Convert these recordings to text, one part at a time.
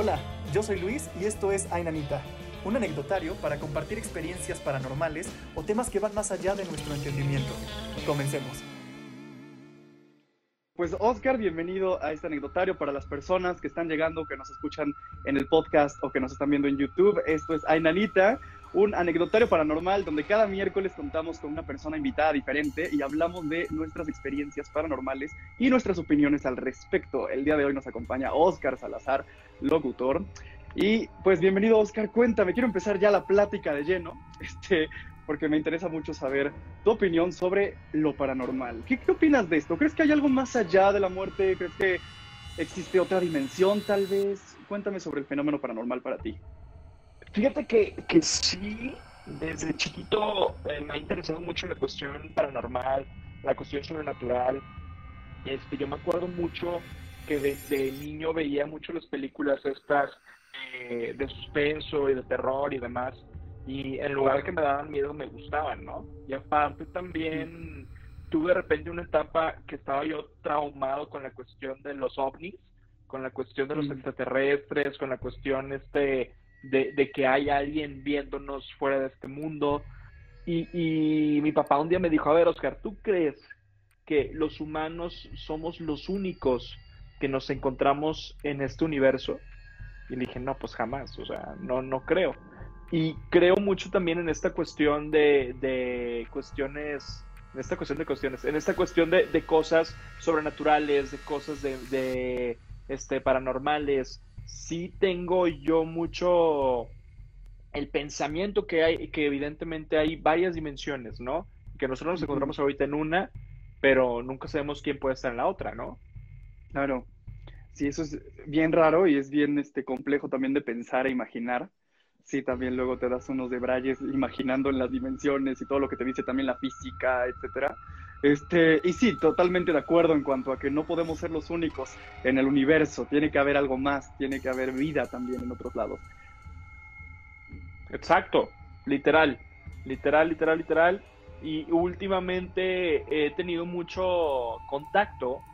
Hola, yo soy Luis y esto es Ainanita, un anecdotario para compartir experiencias paranormales o temas que van más allá de nuestro entendimiento. Comencemos. Pues Oscar, bienvenido a este anecdotario para las personas que están llegando, que nos escuchan en el podcast o que nos están viendo en YouTube. Esto es Ainanita, un anecdotario paranormal donde cada miércoles contamos con una persona invitada diferente y hablamos de nuestras experiencias paranormales y nuestras opiniones al respecto. El día de hoy nos acompaña Oscar Salazar, locutor. Y pues bienvenido Oscar, cuéntame, quiero empezar ya la plática de lleno. Este, porque me interesa mucho saber tu opinión sobre lo paranormal. ¿Qué, ¿Qué, opinas de esto? ¿Crees que hay algo más allá de la muerte? ¿Crees que existe otra dimensión tal vez? Cuéntame sobre el fenómeno paranormal para ti. Fíjate que, que sí, desde chiquito eh, me ha interesado mucho la cuestión paranormal, la cuestión sobrenatural. Este, yo me acuerdo mucho que desde niño veía mucho las películas estas eh, de suspenso y de terror y demás y en lugar de que me daban miedo me gustaban, ¿no? Y aparte también tuve de repente una etapa que estaba yo traumado con la cuestión de los ovnis, con la cuestión de los extraterrestres, con la cuestión este de, que hay alguien viéndonos fuera de este mundo. Y, y mi papá un día me dijo, a ver, Oscar, ¿tú crees que los humanos somos los únicos que nos encontramos en este universo? Y le dije, no, pues jamás, o sea, no, no creo. Y creo mucho también en esta cuestión de, de cuestiones, en esta cuestión de cuestiones, en esta cuestión de, de cosas sobrenaturales, de cosas de, de, este, paranormales. Sí tengo yo mucho el pensamiento que hay, que evidentemente hay varias dimensiones, ¿no? Que nosotros nos encontramos ahorita en una, pero nunca sabemos quién puede estar en la otra, ¿no? Claro. Sí, eso es bien raro y es bien este, complejo también de pensar e imaginar sí, también luego te das unos debrayes imaginando en las dimensiones y todo lo que te dice también la física, etcétera. Este, y sí, totalmente de acuerdo en cuanto a que no podemos ser los únicos en el universo, tiene que haber algo más, tiene que haber vida también en otros lados. Exacto, literal, literal, literal, literal. Y últimamente he tenido mucho contacto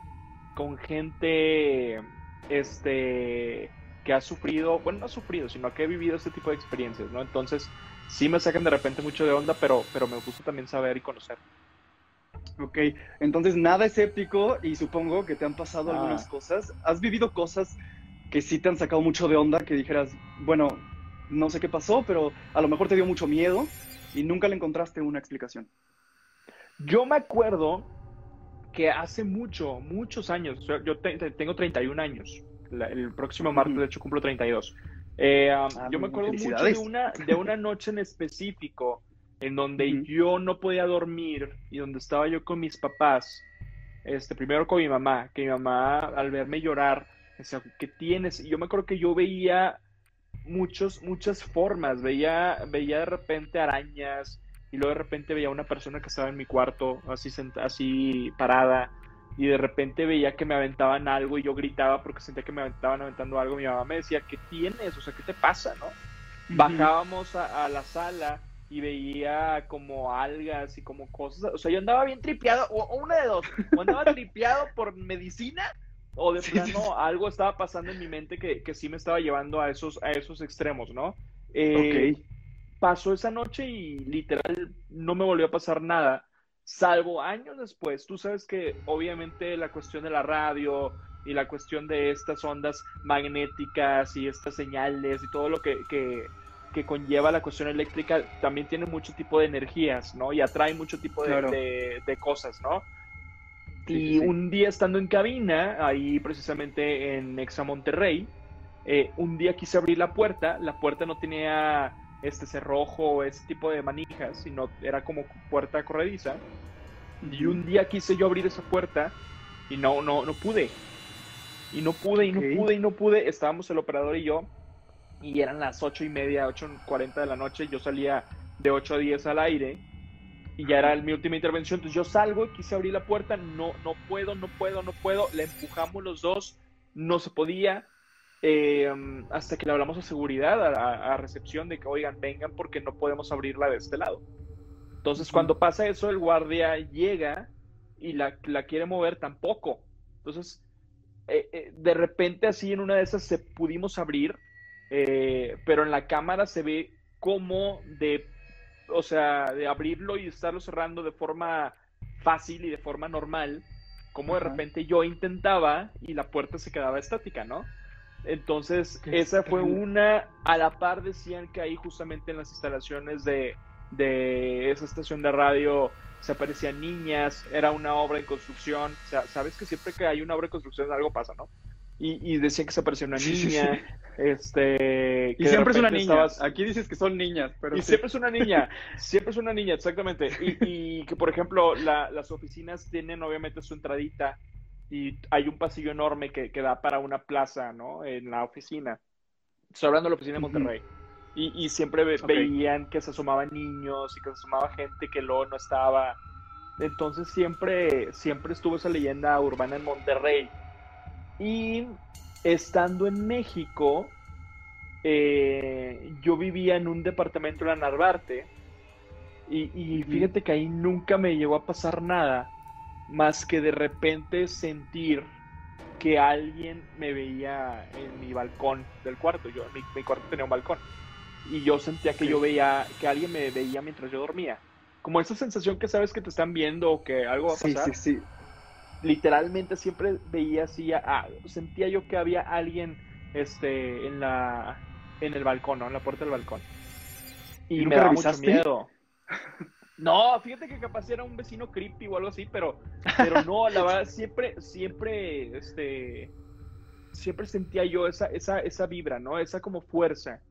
con gente, este, que ha sufrido, bueno, no ha sufrido, sino que he vivido este tipo de experiencias, ¿no? Entonces, sí me sacan de repente mucho de onda, pero, pero me gusta también saber y conocer. Ok, entonces nada escéptico y supongo que te han pasado ah. algunas cosas. ¿Has vivido cosas que sí te han sacado mucho de onda, que dijeras, bueno, no sé qué pasó, pero a lo mejor te dio mucho miedo y nunca le encontraste una explicación? Yo me acuerdo que hace mucho, muchos años, yo te, tengo 31 años, la, el próximo martes, de hecho, cumplo 32. Eh, um, ah, yo me acuerdo mucho de una, de una noche en específico en donde yo no podía dormir y donde estaba yo con mis papás. Este, primero con mi mamá, que mi mamá al verme llorar, decía, ¿qué tienes? Y yo me acuerdo que yo veía muchos, muchas formas, veía, veía de repente arañas y luego de repente veía una persona que estaba en mi cuarto, así, así parada y de repente veía que me aventaban algo y yo gritaba porque sentía que me estaban aventando algo. Mi mamá me decía, ¿qué tienes? O sea, ¿qué te pasa? ¿no? Bajábamos a, la sala y veía como algas y como cosas. O sea, yo andaba bien tripeado, o, una de dos, o andaba tripeado por medicina o de plano algo estaba pasando en mi mente que, que, sí me estaba llevando a esos, a esos extremos, ¿no? Eh, Pasó esa noche y literal no me volvió a pasar nada salvo años después. Tú sabes que obviamente la cuestión de la radio y la cuestión de estas ondas magnéticas y estas señales y todo lo que, que, que conlleva la cuestión eléctrica también tiene mucho tipo de energías, ¿no? Y atrae mucho tipo de, claro. de, de cosas, ¿no? Sí, y sí. un día estando en cabina, ahí precisamente en Exa Monterrey, eh, un día quise abrir la puerta, la puerta no tenía este cerrojo, ese tipo de manijas, sino era como puerta corrediza. Y un día quise yo abrir esa puerta y no, no, no pude. Y no pude, y no okay. pude, y no pude. Estábamos el operador y yo, y eran las ocho y media, ocho cuarenta de la noche. Yo salía de 8 a 10 al aire y ya era mi última intervención. Entonces yo salgo, quise abrir la puerta, no, no puedo, no puedo, no puedo. Le empujamos los dos, no se podía eh, hasta que le hablamos a seguridad, a, a, recepción, de que, oigan, vengan porque no podemos abrirla de este lado. Entonces, cuando pasa eso, el guardia llega y la, la quiere mover tampoco. Entonces, eh, eh, de repente así en una de esas se pudimos abrir, eh, pero en la cámara se ve como de, o sea, de abrirlo y estarlo cerrando de forma fácil y de forma normal, como de repente yo intentaba y la puerta se quedaba estática, ¿no? Entonces, esa fue una, a la par decían que ahí justamente en las instalaciones de, de esa estación de radio se aparecían niñas, era una obra en construcción, o sea, sabes que siempre que hay una obra en construcción algo pasa, ¿no? Y, y decían que se aparecía una niña, este... y siempre es una niña, aquí dices que son niñas, pero... Y siempre es una niña, siempre es una niña, exactamente. Y, y que, por ejemplo, las oficinas tienen obviamente su entradita y hay un pasillo enorme que, que, da para una plaza, ¿no? En la oficina. Estoy hablando de la oficina de Monterrey. Y, siempre veían que se asomaban niños y que se asomaba gente que luego no estaba. Entonces siempre, siempre estuvo esa leyenda urbana en Monterrey. Y estando en México, eh, yo vivía en un departamento en la Narvarte. Y, y fíjate que ahí nunca me llegó a pasar nada más que de repente sentir que alguien me veía en mi balcón del cuarto. Yo, mi, mi cuarto tenía un balcón y yo sentía que yo veía, que alguien me veía mientras yo dormía. Como esa sensación que sabes que te están viendo o que algo va a pasar. Sí, sí, sí. Literalmente siempre veía así, ah, sentía yo que había alguien este, en, la, en el balcón, ¿no? En la puerta del balcón. Y, me daba mucho miedo. No, fíjate que capaz era un vecino creepy o algo así, pero, pero no, la verdad, siempre, siempre, este, siempre sentía yo esa, esa, esa vibra, ¿no? Esa como fuerza.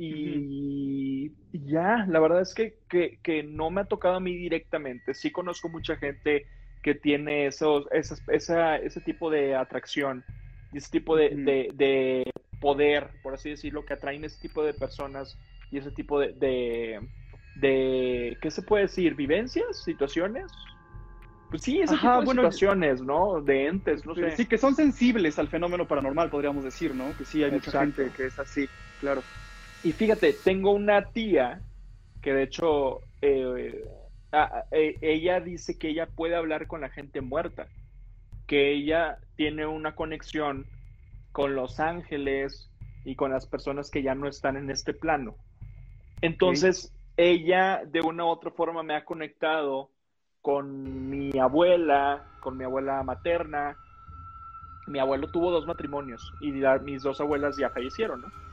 Y, ya, la verdad es que, que, no me ha tocado a mí directamente. Sí conozco mucha gente que tiene esos, esa, ese tipo de atracción y ese tipo de, de, poder, por así decirlo, que atraen ese tipo de personas y ese tipo de, de, ¿qué se puede decir? ¿Vivencias? ¿Situaciones? Pues sí, ese tipo de situaciones, ¿no? De entes, no sé. Sí, que son sensibles al fenómeno paranormal, podríamos decir, ¿no? Que sí, hay mucha gente que es así, claro. Y fíjate, tengo una tía que de hecho eh, e, ella dice que ella puede hablar con la gente muerta, que ella tiene una conexión con los ángeles y con las personas que ya no están en este plano. Entonces, ella de una u otra forma me ha conectado con mi abuela, con mi abuela materna. Mi abuelo tuvo dos matrimonios y mis dos abuelas ya fallecieron, ¿no?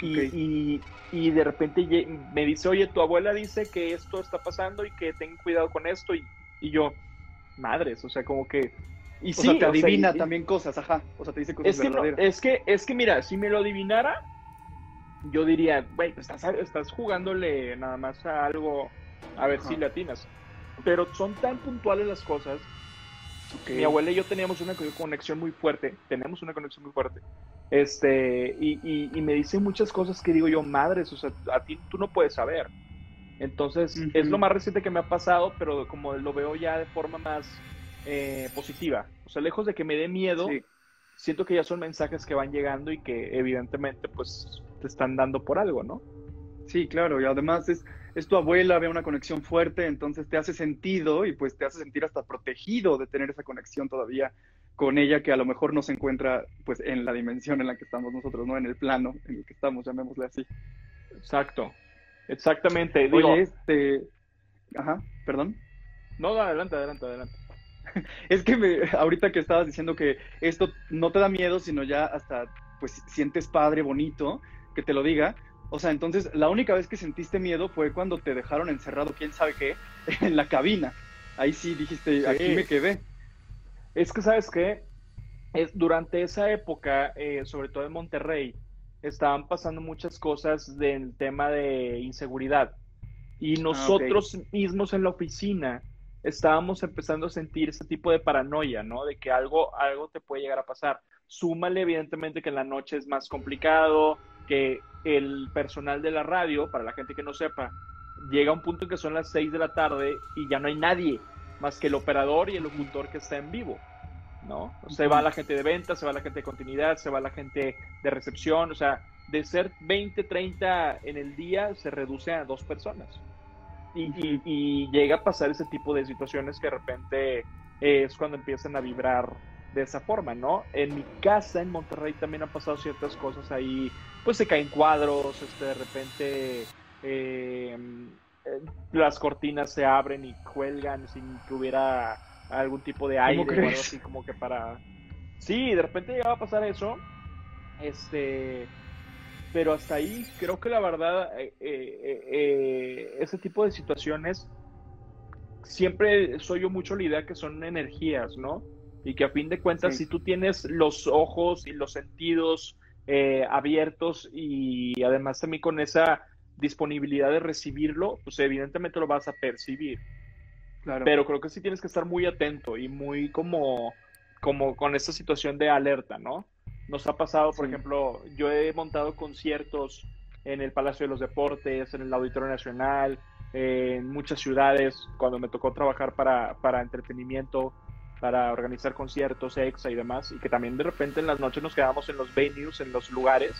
Y, y, de repente me dice, oye, tu abuela dice que esto está pasando y que ten cuidado con esto. Y, y yo, madres, o sea, como que... Y sí, te adivina también cosas, ajá. O sea, te dice cosas es que verdaderas. es, que, es que, mira, si me lo adivinara, yo diría, güey, estás, estás jugándole nada más a algo, a ver si le atinas. Pero son tan puntuales las cosas. Mi abuela y yo teníamos una conexión muy fuerte, tenemos una conexión muy fuerte este, y, y, me dice muchas cosas que digo yo, madres, o sea, a ti tú no puedes saber. Entonces, es lo más reciente que me ha pasado, pero como lo veo ya de forma más eh, positiva. O sea, lejos de que me dé miedo, siento que ya son mensajes que van llegando y que evidentemente pues te están dando por algo, ¿no? Sí, claro, y además es, es tu abuela, ve una conexión fuerte, entonces te hace sentido y pues te hace sentir hasta protegido de tener esa conexión todavía con ella que a lo mejor no se encuentra pues en la dimensión en la que estamos nosotros, ¿no? En el plano en el que estamos, llamémosle así. Exacto, exactamente. Oye, este... Ajá, perdón. No, adelante, adelante, adelante. es que me, ahorita que estabas diciendo que esto no te da miedo, sino ya hasta pues sientes padre, bonito, que te lo diga. O sea, entonces la única vez que sentiste miedo fue cuando te dejaron encerrado, quién sabe qué, en la cabina. Ahí sí dijiste, aquí me quedé. Es que, ¿sabes qué? Es, durante esa época, eh, sobre todo en Monterrey, estaban pasando muchas cosas del tema de inseguridad. Y ah, nosotros mismos en la oficina estábamos empezando a sentir ese tipo de paranoia, ¿no? De que algo, algo te puede llegar a pasar. Súmale, evidentemente, que en la noche es más complicado, que el personal de la radio, para la gente que no sepa, llega a un punto en que son las 6 de la tarde y ya no hay nadie más que el operador y el locutor que está en vivo, ¿no? Se va la gente de venta, se va la gente de continuidad, se va la gente de recepción, o sea, de ser 20, 30 en el día se reduce a dos personas. Y, llega a pasar ese tipo de situaciones que de repente es cuando empiezan a vibrar de esa forma, ¿no? En mi casa, en Monterrey, también han pasado ciertas cosas ahí, pues se caen cuadros, este, de repente eh, eh, las cortinas se abren y cuelgan sin que hubiera algún tipo de aire o algo así como que para... Sí, de repente llegaba a pasar eso, este... Pero hasta ahí creo que la verdad, eh, ese tipo de situaciones siempre soy yo mucho la idea que son energías, ¿no? Y que a fin de cuentas, si tú tienes los ojos y los sentidos eh, abiertos y además también con esa disponibilidad de recibirlo, pues evidentemente lo vas a percibir. Claro. Pero creo que sí tienes que estar muy atento y muy como, como con esta situación de alerta, ¿no? Nos ha pasado, por ejemplo, yo he montado conciertos en el Palacio de los Deportes, en el Auditorio Nacional, en muchas ciudades, cuando me tocó trabajar para, para entretenimiento, para organizar conciertos, EXA y demás, y que también de repente en las noches nos quedamos en los venues, en los lugares,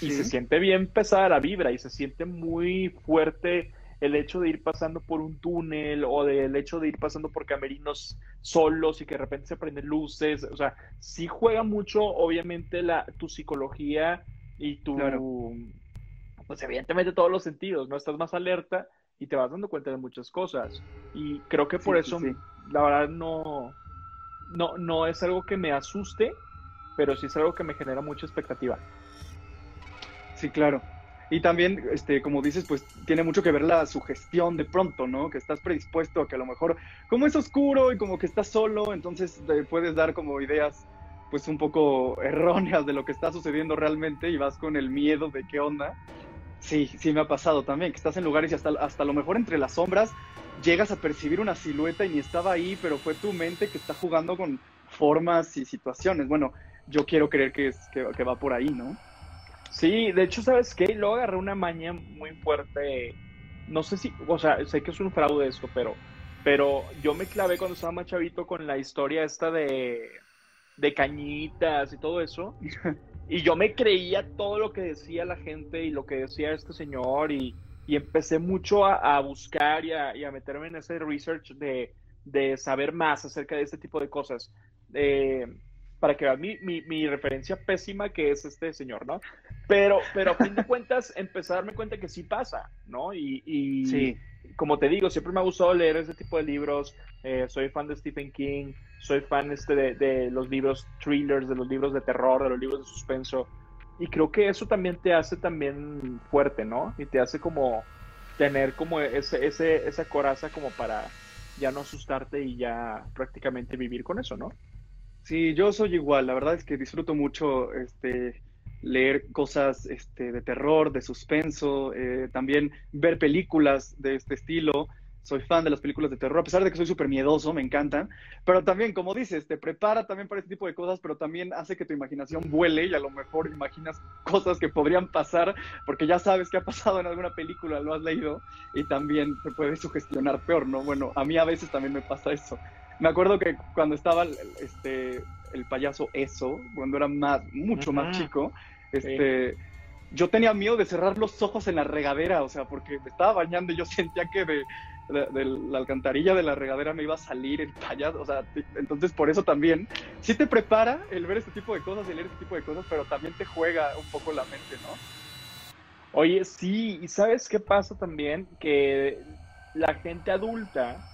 y se siente bien pesada la vibra y se siente muy fuerte el hecho de ir pasando por un túnel o del hecho de ir pasando por camerinos solos y que de repente se prenden luces, o sea, sí juega mucho obviamente la, tu psicología y tu, pues evidentemente todos los sentidos, ¿no? Estás más alerta y te vas dando cuenta de muchas cosas. Y creo que por eso, la verdad, no, no, no es algo que me asuste, pero sí es algo que me genera mucha expectativa. Sí, claro. Y también, este, como dices, pues tiene mucho que ver la sugestión de pronto, ¿no? Que estás predispuesto a que a lo mejor, como es oscuro y como que estás solo, entonces te puedes dar como ideas, pues un poco erróneas de lo que está sucediendo realmente y vas con el miedo de qué onda. Sí, sí me ha pasado también, que estás en lugares y hasta, hasta lo mejor entre las sombras llegas a percibir una silueta y ni estaba ahí, pero fue tu mente que está jugando con formas y situaciones. Bueno, yo quiero creer que, es, que, va por ahí, ¿no? Sí, de hecho, ¿sabes qué? Luego agarré una maña muy fuerte. No sé si, o sea, sé que es un fraude esto, pero, pero yo me clavé cuando estaba más chavito con la historia esta de, de cañitas y todo eso. Y yo me creía todo lo que decía la gente y lo que decía este señor y, y empecé mucho a, buscar y a, y a, meterme en ese research de, de, saber más acerca de este tipo de cosas. Eh, para que vean mi, mi, mi, referencia pésima que es este señor, ¿no? Pero, pero a fin de cuentas, empecé a darme cuenta que sí pasa, ¿no? Y, y sí. como te digo, siempre me ha gustado leer ese tipo de libros. Eh, soy fan de Stephen King, soy fan este de, los libros thrillers, de los libros de terror, de los libros de suspenso. Y creo que eso también te hace también fuerte, ¿no? Y te hace como tener como ese, ese, esa coraza como para ya no asustarte y ya prácticamente vivir con eso, ¿no? Sí, yo soy igual. La verdad es que disfruto mucho este, leer cosas este, de terror, de suspenso, eh, también ver películas de este estilo soy fan de las películas de terror, a pesar de que soy súper miedoso, me encantan, pero también, como dices, te prepara también para este tipo de cosas, pero también hace que tu imaginación vuele y a lo mejor imaginas cosas que podrían pasar, porque ya sabes que ha pasado en alguna película, lo has leído, y también te puede sugestionar peor, ¿no? Bueno, a mí a veces también me pasa eso. Me acuerdo que cuando estaba este, el payaso Eso, cuando era más, mucho más chico, este... yo tenía miedo de cerrar los ojos en la regadera, o sea, porque me estaba bañando y yo sentía que de, de, la alcantarilla de la regadera me iba a salir el payaso, o sea, entonces por eso también, sí te prepara el ver este tipo de cosas, el leer este tipo de cosas, pero también te juega un poco la mente, ¿no? Oye, sí, y ¿sabes qué pasa también? Que la gente adulta,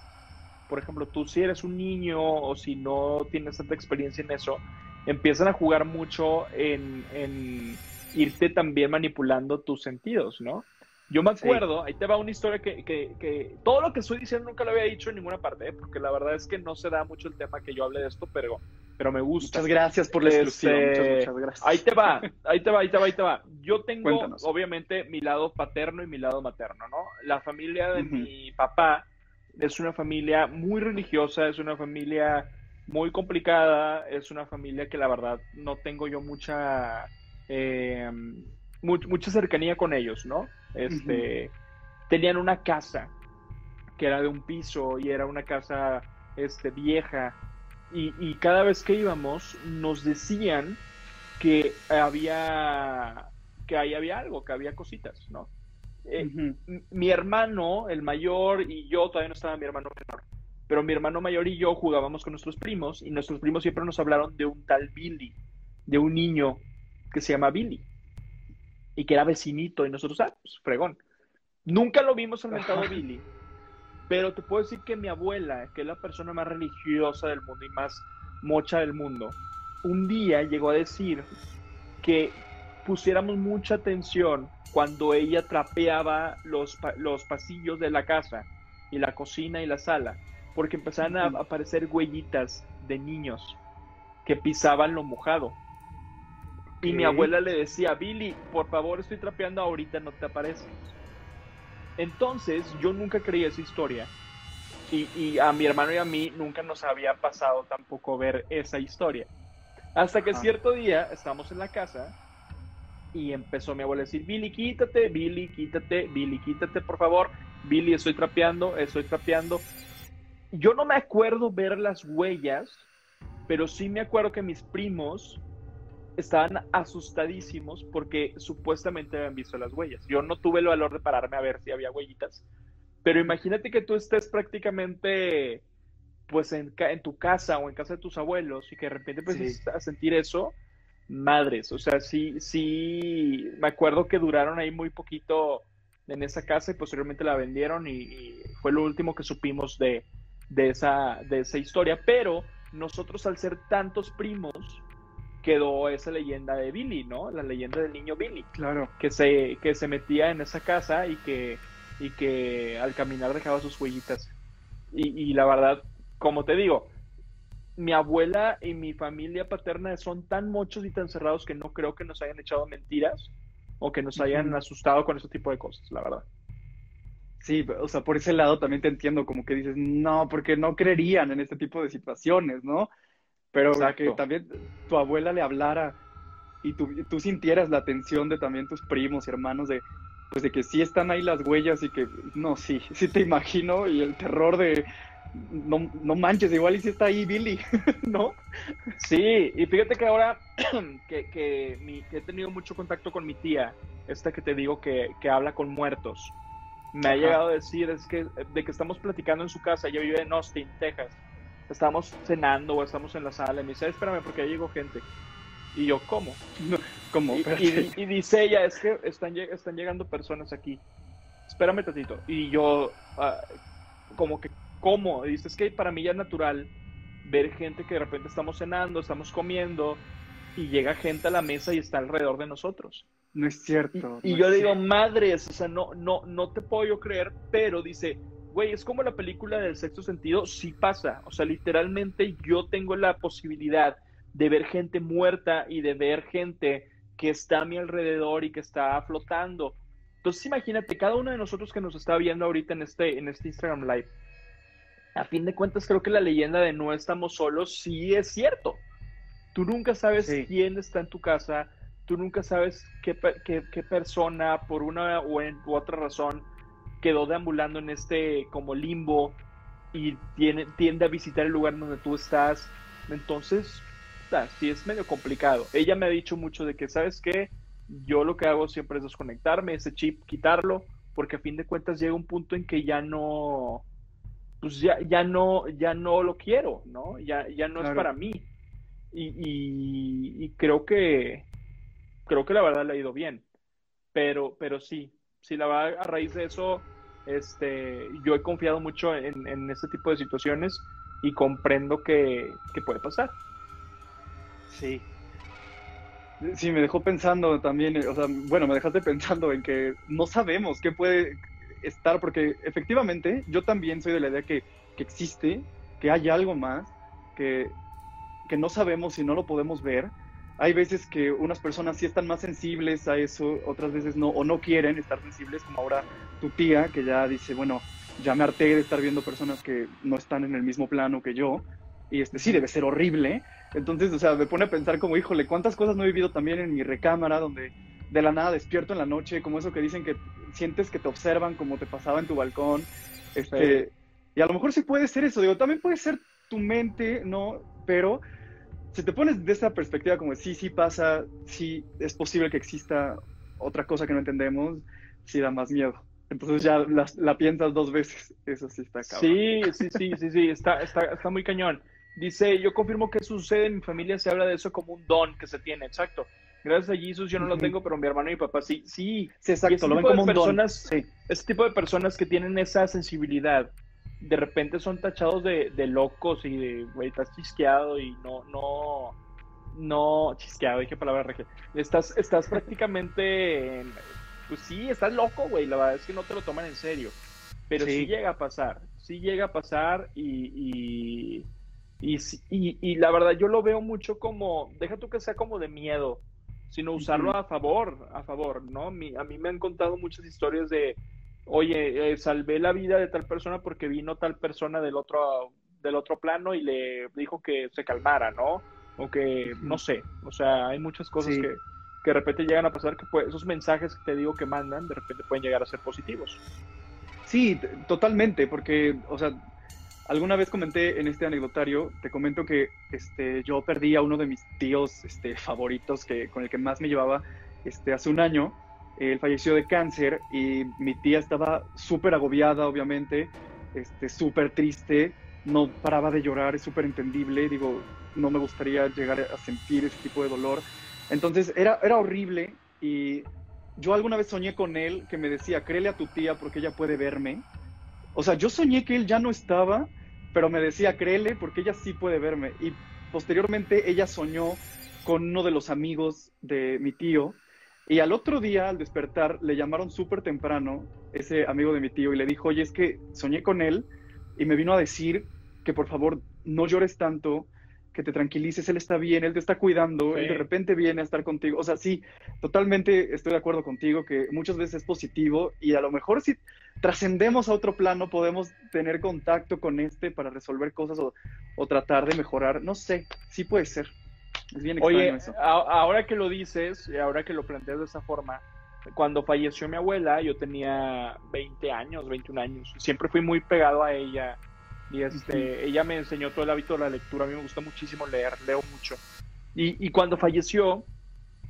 por ejemplo, tú si eres un niño o si no tienes tanta experiencia en eso, empiezan a jugar mucho en, en irte también manipulando tus sentidos, ¿no? Yo me acuerdo, ahí te va una historia que, que, que, todo lo que estoy diciendo nunca lo había dicho en ninguna parte, ¿eh? porque la verdad es que no se da mucho el tema que yo hable de esto, pero, pero me gusta. Muchas gracias por la exclusión. Este, muchas, gracias. Ahí te va, ahí te va, ahí te va, ahí te va. Yo tengo, obviamente, mi lado paterno y mi lado materno, ¿no? La familia de mi papá es una familia muy religiosa, es una familia muy complicada, es una familia que la verdad no tengo yo mucha, eh, mucha cercanía con ellos, ¿no? Este, Tenían una casa que era de un piso y era una casa este, vieja. Y, cada vez que íbamos nos decían que había que ahí había algo, que había cositas, ¿no? Eh, mi hermano, el mayor, y yo todavía no estaba mi hermano menor. pero mi hermano mayor y yo jugábamos con nuestros primos y nuestros primos siempre nos hablaron de un tal Billy, de un niño que se llama Billy y que era vecinito y nosotros, ah, pues fregón. Nunca lo vimos al mentado Billy, pero te puedo decir que mi abuela, que es la persona más religiosa del mundo y más mocha del mundo, un día llegó a decir que pusiéramos mucha atención cuando ella trapeaba los, los pasillos de la casa y la cocina y la sala, porque empezaban a aparecer huellitas de niños que pisaban lo mojado. Y mi abuela le decía, Billy, por favor, estoy trapeando ahorita, no te apareces. Entonces, yo nunca creí esa historia. Y, y, a mi hermano y a mí nunca nos había pasado tampoco ver esa historia. Hasta que cierto día estamos en la casa y empezó mi abuela a decir, Billy, quítate, Billy, quítate, Billy, quítate, por favor. Billy, estoy trapeando, estoy trapeando. Yo no me acuerdo ver las huellas, pero sí me acuerdo que mis primos estaban asustadísimos porque supuestamente habían visto las huellas. Yo no tuve el valor de pararme a ver si había huellitas, pero imagínate que tú estés prácticamente pues en, en tu casa o en casa de tus abuelos y que de repente pues a sentir eso, madres, o sea, sí, sí, me acuerdo que duraron ahí muy poquito en esa casa y posteriormente la vendieron y, fue lo último que supimos de, de, esa, de esa historia, pero nosotros al ser tantos primos, quedó esa leyenda de Billy, ¿no? La leyenda del niño Billy. Claro. Que se, que se metía en esa casa y que, y que al caminar dejaba sus huellitas. Y, y la verdad, como te digo, mi abuela y mi familia paterna son tan muchos y tan cerrados que no creo que nos hayan echado mentiras o que nos hayan asustado con ese tipo de cosas, la verdad. Sí, o sea, por ese lado también te entiendo, como que dices, no, porque no creerían en este tipo de situaciones, ¿no? Pero que también tu abuela le hablara y tú, tú, sintieras la atención de también tus primos y hermanos de, pues de que sí están ahí las huellas y que, no, sí, sí te imagino y el terror de, no, no manches, igual y si está ahí Billy, ¿no? Sí, y fíjate que ahora que, que, mi, que, he tenido mucho contacto con mi tía, esta que te digo que, que habla con muertos, me ha llegado a decir es que de que estamos platicando en su casa, ella vive en Austin, Texas, estamos cenando o estamos en la sala y me dice, espérame porque ya llegó gente. Y yo, ¿cómo? ¿Cómo? Y, dice ella, es que están, están llegando personas aquí. Espérame tantito. Y yo, ah, como que, ¿cómo? Y dice, es que para mí ya es natural ver gente que de repente estamos cenando, estamos comiendo y llega gente a la mesa y está alrededor de nosotros. No es cierto. Y, yo digo, madres, o sea, no, no, no te puedo yo creer, pero dice, güey, es como la película del sexto sentido, sí pasa. O sea, literalmente yo tengo la posibilidad de ver gente muerta y de ver gente que está a mi alrededor y que está flotando. Entonces imagínate, cada uno de nosotros que nos está viendo ahorita en este, en este Instagram Live, a fin de cuentas creo que la leyenda de no estamos solos sí es cierto. Tú nunca sabes quién está en tu casa, tú nunca sabes qué, qué persona por una u otra razón quedó deambulando en este como limbo y tiene, tiende a visitar el lugar donde tú estás. Entonces, sí es medio complicado. Ella me ha dicho mucho de que, ¿sabes qué? Yo lo que hago siempre es desconectarme, ese chip, quitarlo, porque a fin de cuentas llega un punto en que ya no, pues ya, ya no, ya no lo quiero, ¿no? Ya, ya no es para mí. Y, y, y, creo que, creo que la verdad le ha ido bien. Pero, pero sí, si la va a raíz de eso, este, yo he confiado mucho en, en este tipo de situaciones y comprendo que, puede pasar. Sí. Sí, me dejó pensando también, o sea, bueno, me dejaste pensando en que no sabemos qué puede estar, porque efectivamente yo también soy de la idea que, que existe, que hay algo más, que, que no sabemos y no lo podemos ver, hay veces que unas personas sí están más sensibles a eso, otras veces no, o no quieren estar sensibles, como ahora tu tía, que ya dice, bueno, ya me harté de estar viendo personas que no están en el mismo plano que yo, y este sí debe ser horrible. Entonces, o sea, me pone a pensar como, híjole, cuántas cosas no he vivido también en mi recámara, donde de la nada despierto en la noche, como eso que dicen que sientes que te observan como te pasaba en tu balcón. Este, Y a lo mejor sí puede ser eso, digo, también puede ser tu mente, ¿no? Pero si te pones de esa perspectiva como sí, sí pasa, sí es posible que exista otra cosa que no entendemos, sí da más miedo. Entonces ya la, piensas dos veces. Eso sí está cabrón. Sí, sí, sí, sí, sí, está, está, está muy cañón. Dice, yo confirmo que sucede, en mi familia se habla de eso como un don que se tiene, exacto. Gracias a Jesus yo no lo tengo, pero mi hermano y mi papá sí. Sí, sí exacto, lo ven como un personas, don. Ese tipo de personas que tienen esa sensibilidad, de repente son tachados de, de locos y de, güey, estás chisqueado y no, no, no, chisqueado, dije palabra regia. Estás, estás prácticamente, pues sí, estás loco, güey, la verdad es que no te lo toman en serio. Pero sí, llega a pasar, sí llega a pasar y, y, y, la verdad yo lo veo mucho como, deja tú que sea como de miedo, sino usarlo a favor, a favor, ¿no? a mí me han contado muchas historias de, oye, eh, salvé la vida de tal persona porque vino tal persona del otro, del otro plano y le dijo que se calmara, ¿no? O que, no sé, o sea, hay muchas cosas que, que de repente llegan a pasar que esos mensajes que te digo que mandan, de repente pueden llegar a ser positivos. Sí, totalmente, porque, o sea, alguna vez comenté en este anecdotario, te comento que este, yo perdí a uno de mis tíos este, favoritos que, con el que más me llevaba este, hace un año. Él falleció de cáncer y mi tía estaba súper agobiada, obviamente, este, súper triste, no paraba de llorar, es súper entendible, digo, no me gustaría llegar a sentir ese tipo de dolor. Entonces era, era horrible y yo alguna vez soñé con él que me decía, créele a tu tía porque ella puede verme. O sea, yo soñé que él ya no estaba, pero me decía, créele porque ella sí puede verme. Y posteriormente ella soñó con uno de los amigos de mi tío. Y al otro día, al despertar, le llamaron súper temprano ese amigo de mi tío y le dijo, oye, es que soñé con él y me vino a decir que por favor no llores tanto, que te tranquilices, él está bien, él te está cuidando, él de repente viene a estar contigo. O sea, sí, totalmente estoy de acuerdo contigo que muchas veces es positivo y a lo mejor si trascendemos a otro plano podemos tener contacto con este para resolver cosas o, tratar de mejorar. No sé, sí puede ser. Es bien Oye, eso. ahora que lo dices, y ahora que lo planteas de esa forma, cuando falleció mi abuela, yo tenía 20 años, 21 años. Siempre fui muy pegado a ella y este, ella me enseñó todo el hábito de la lectura. A mí me gusta muchísimo leer, leo mucho. Y, y cuando falleció,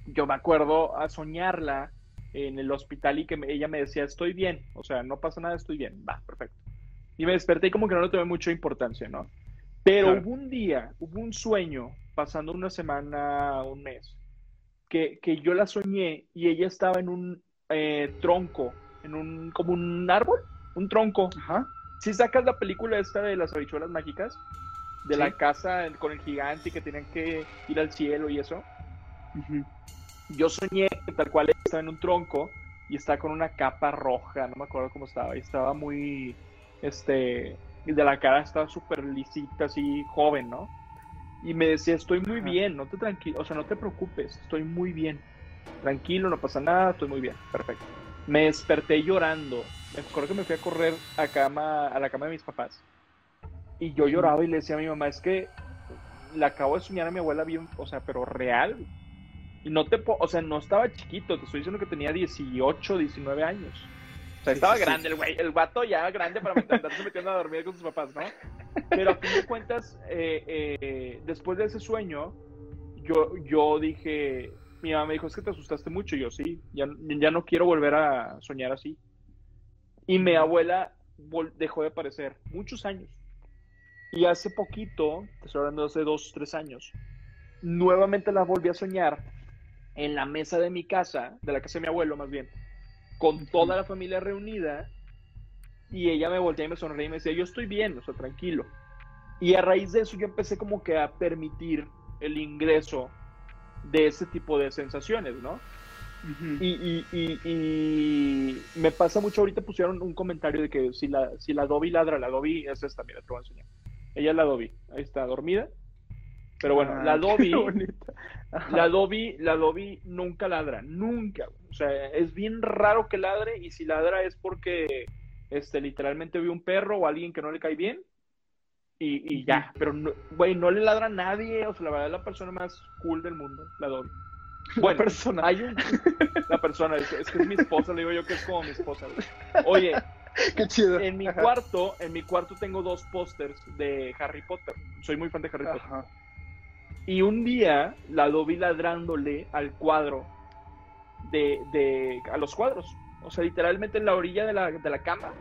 yo me acuerdo a soñarla en el hospital y que ella me decía, estoy bien, o sea, no pasa nada, estoy bien, va, perfecto. Y me desperté y como que no le tomé mucha importancia, ¿no? Pero hubo un día, hubo un sueño, pasando una semana, un mes, que, que yo la soñé y ella estaba en un eh, tronco, en un, como un árbol, un tronco, Ajá. Si sacas la película esta de las habichuelas mágicas, de la casa con el gigante y que tenían que ir al cielo y eso, yo soñé que tal cual estaba en un tronco y estaba con una capa roja, no me acuerdo cómo estaba, y estaba muy, este, de la cara estaba súper lisita, así joven, ¿no? Y me decía, estoy muy bien, no te tranquilo, o sea, no te preocupes, estoy muy bien, tranquilo, no pasa nada, estoy muy bien, perfecto. Me desperté llorando. Me acuerdo que me fui a correr a, cama, a la cama de mis papás. Y yo lloraba y le decía a mi mamá, es que la acabo de soñar a mi abuela bien, o sea, pero real. Y no te, o sea, no estaba chiquito, te estoy diciendo que tenía 18, 19 años. Sea, estaba grande el güey, el vato ya grande para estarse metiendo a dormir con sus papás, ¿no? Pero a fin de cuentas, eh, eh, después de ese sueño, yo, yo dije, mi mamá me dijo, es que te asustaste mucho. Y yo, sí, ya, ya no quiero volver a soñar así. Y mi abuela dejó de aparecer muchos años. Y hace poquito, te estoy hablando de hace dos, tres años, nuevamente la volví a soñar en la mesa de mi casa, de la casa de mi abuelo más bien, con toda la familia reunida. Y ella me volteó y me sonreía y me decía, yo estoy bien, o sea, tranquilo. Y a raíz de eso yo empecé como que a permitir el ingreso de ese tipo de sensaciones, ¿no? y, y, me pasa mucho, ahorita pusieron un comentario de que si la, si la Dobby ladra, la Dobby es esta, mira, te voy a enseñar. Ella es la Dobby, ahí está, dormida. Pero bueno, ah, la Dobby, la Dobby, la Dobby nunca ladra, nunca. O sea, es bien raro que ladre y si ladra es porque este, literalmente vio un perro o alguien que no le cae bien y, ya, pero, güey, no, le ladra a nadie, o sea, la verdad es la persona más cool del mundo, la Dobby. Bueno, persona. hay un... La persona, es, que es mi esposa, le digo yo que es como mi esposa. Oye, Qué chido. En mi cuarto, en mi cuarto tengo dos pósters de Harry Potter. Soy muy fan de Harry Potter. Y un día la Dobby ladrándole al cuadro de, de a los cuadros. o sea, literalmente en la orilla de la, de la cama,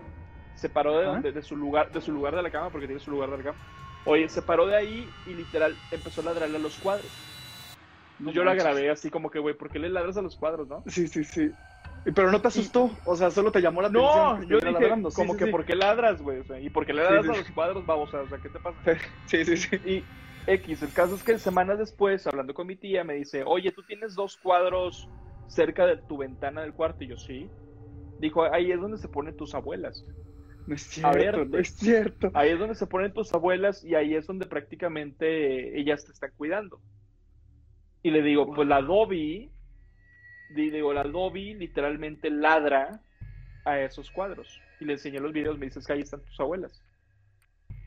se paró de, donde, de, su lugar, de su lugar de la cama, porque tiene su lugar de la cama. Oye, se paró de ahí y literal empezó a ladrarle a los cuadros. yo la grabé así como que, güey, ¿por qué le ladras a los cuadros, no? Sí, sí, sí. Pero no te asustó, o sea, solo te llamó la atención. No, yo dije, como que, ¿por qué ladras, güey? O sea, ¿y por qué le ladras a los cuadros, vamos? O sea, ¿qué te pasa? Sí, sí, sí. Y X, el caso es que semanas después, hablando con mi tía, me dice, oye, ¿tú tienes dos cuadros cerca de tu ventana del cuarto? Y yo, sí. Dijo, ahí es donde se ponen tus abuelas. No es cierto, no es cierto. Ahí es donde se ponen tus abuelas y ahí es donde prácticamente ellas te están cuidando. Y le digo, pues la Dobby, digo, la Dobby literalmente ladra a esos cuadros. Y le enseñé los videos, me dices que ahí están tus abuelas.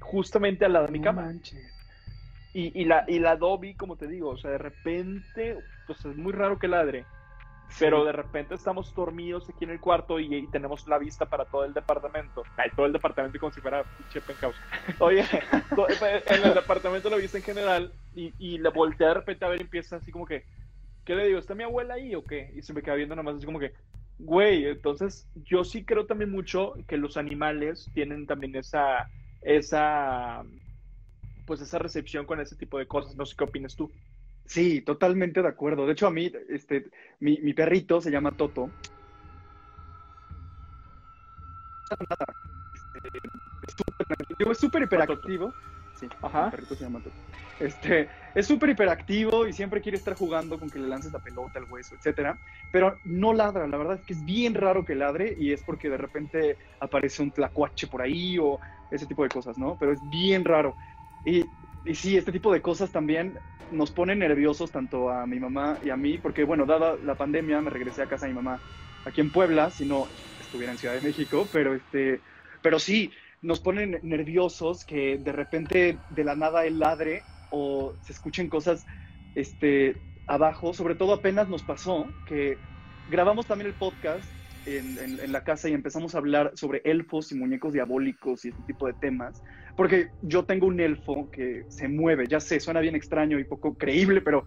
Justamente al lado de mi cama. Y, y, la, y la Dobby, como te digo, o sea, de repente, pues es muy raro que ladre pero de repente estamos dormidos aquí en el cuarto y, tenemos la vista para todo el departamento. Ay, todo el departamento como si fuera causa. Oye, en el departamento lo viste en general y, y le volteé de repente a ver y empieza así como que, ¿qué le digo? ¿Está mi abuela ahí o qué? Y se me queda viendo nomás así como que, güey, entonces yo sí creo también mucho que los animales tienen también esa, esa, pues esa recepción con ese tipo de cosas. No sé qué opinas tú. Sí, totalmente de acuerdo. De hecho, a mí, este, mi, mi perrito se llama Toto. Este, es súper hiperactivo. Sí, Ajá. mi perrito se llama Toto. Este, es súper hiperactivo y siempre quiere estar jugando con que le lances la pelota, el hueso, etcétera. Pero no ladra, la verdad es que es bien raro que ladre y es porque de repente aparece un tlacuache por ahí o ese tipo de cosas, ¿no? Pero es bien raro. Y, y sí, este tipo de cosas también nos pone nerviosos tanto a mi mamá y a mí, porque bueno, dada la pandemia me regresé a casa de mi mamá aquí en Puebla, si no estuviera en Ciudad de México, pero este, pero sí, nos ponen nerviosos que de repente de la nada el ladre o se escuchen cosas este, abajo, sobre todo apenas nos pasó que grabamos también el podcast en, la casa y empezamos a hablar sobre elfos y muñecos diabólicos y este tipo de temas, porque yo tengo un elfo que se mueve, ya sé, suena bien extraño y poco creíble, pero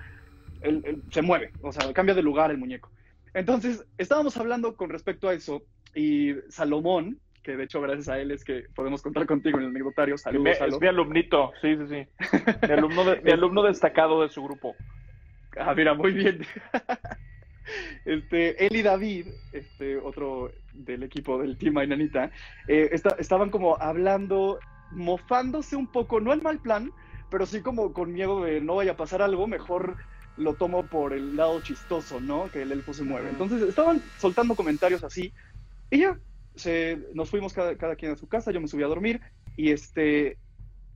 él, se mueve, o sea, cambia de lugar el muñeco. Entonces, estábamos hablando con respecto a eso y Salomón, que de hecho gracias a él es que podemos contar contigo en el anecdotario. Saludos, Es mi alumnito, sí, sí, sí. Mi alumno, mi alumno destacado de su grupo. Ah, mira, muy bien. Este, él y David, este, otro del equipo del Team Ainanita, eh, estaban como hablando, mofándose un poco, no el mal plan, pero sí como con miedo de no vaya a pasar algo, mejor lo tomo por el lado chistoso, ¿no? Que el elfo se mueve. Entonces estaban soltando comentarios así, y ya, se, nos fuimos cada, cada, quien a su casa, yo me subí a dormir, y este,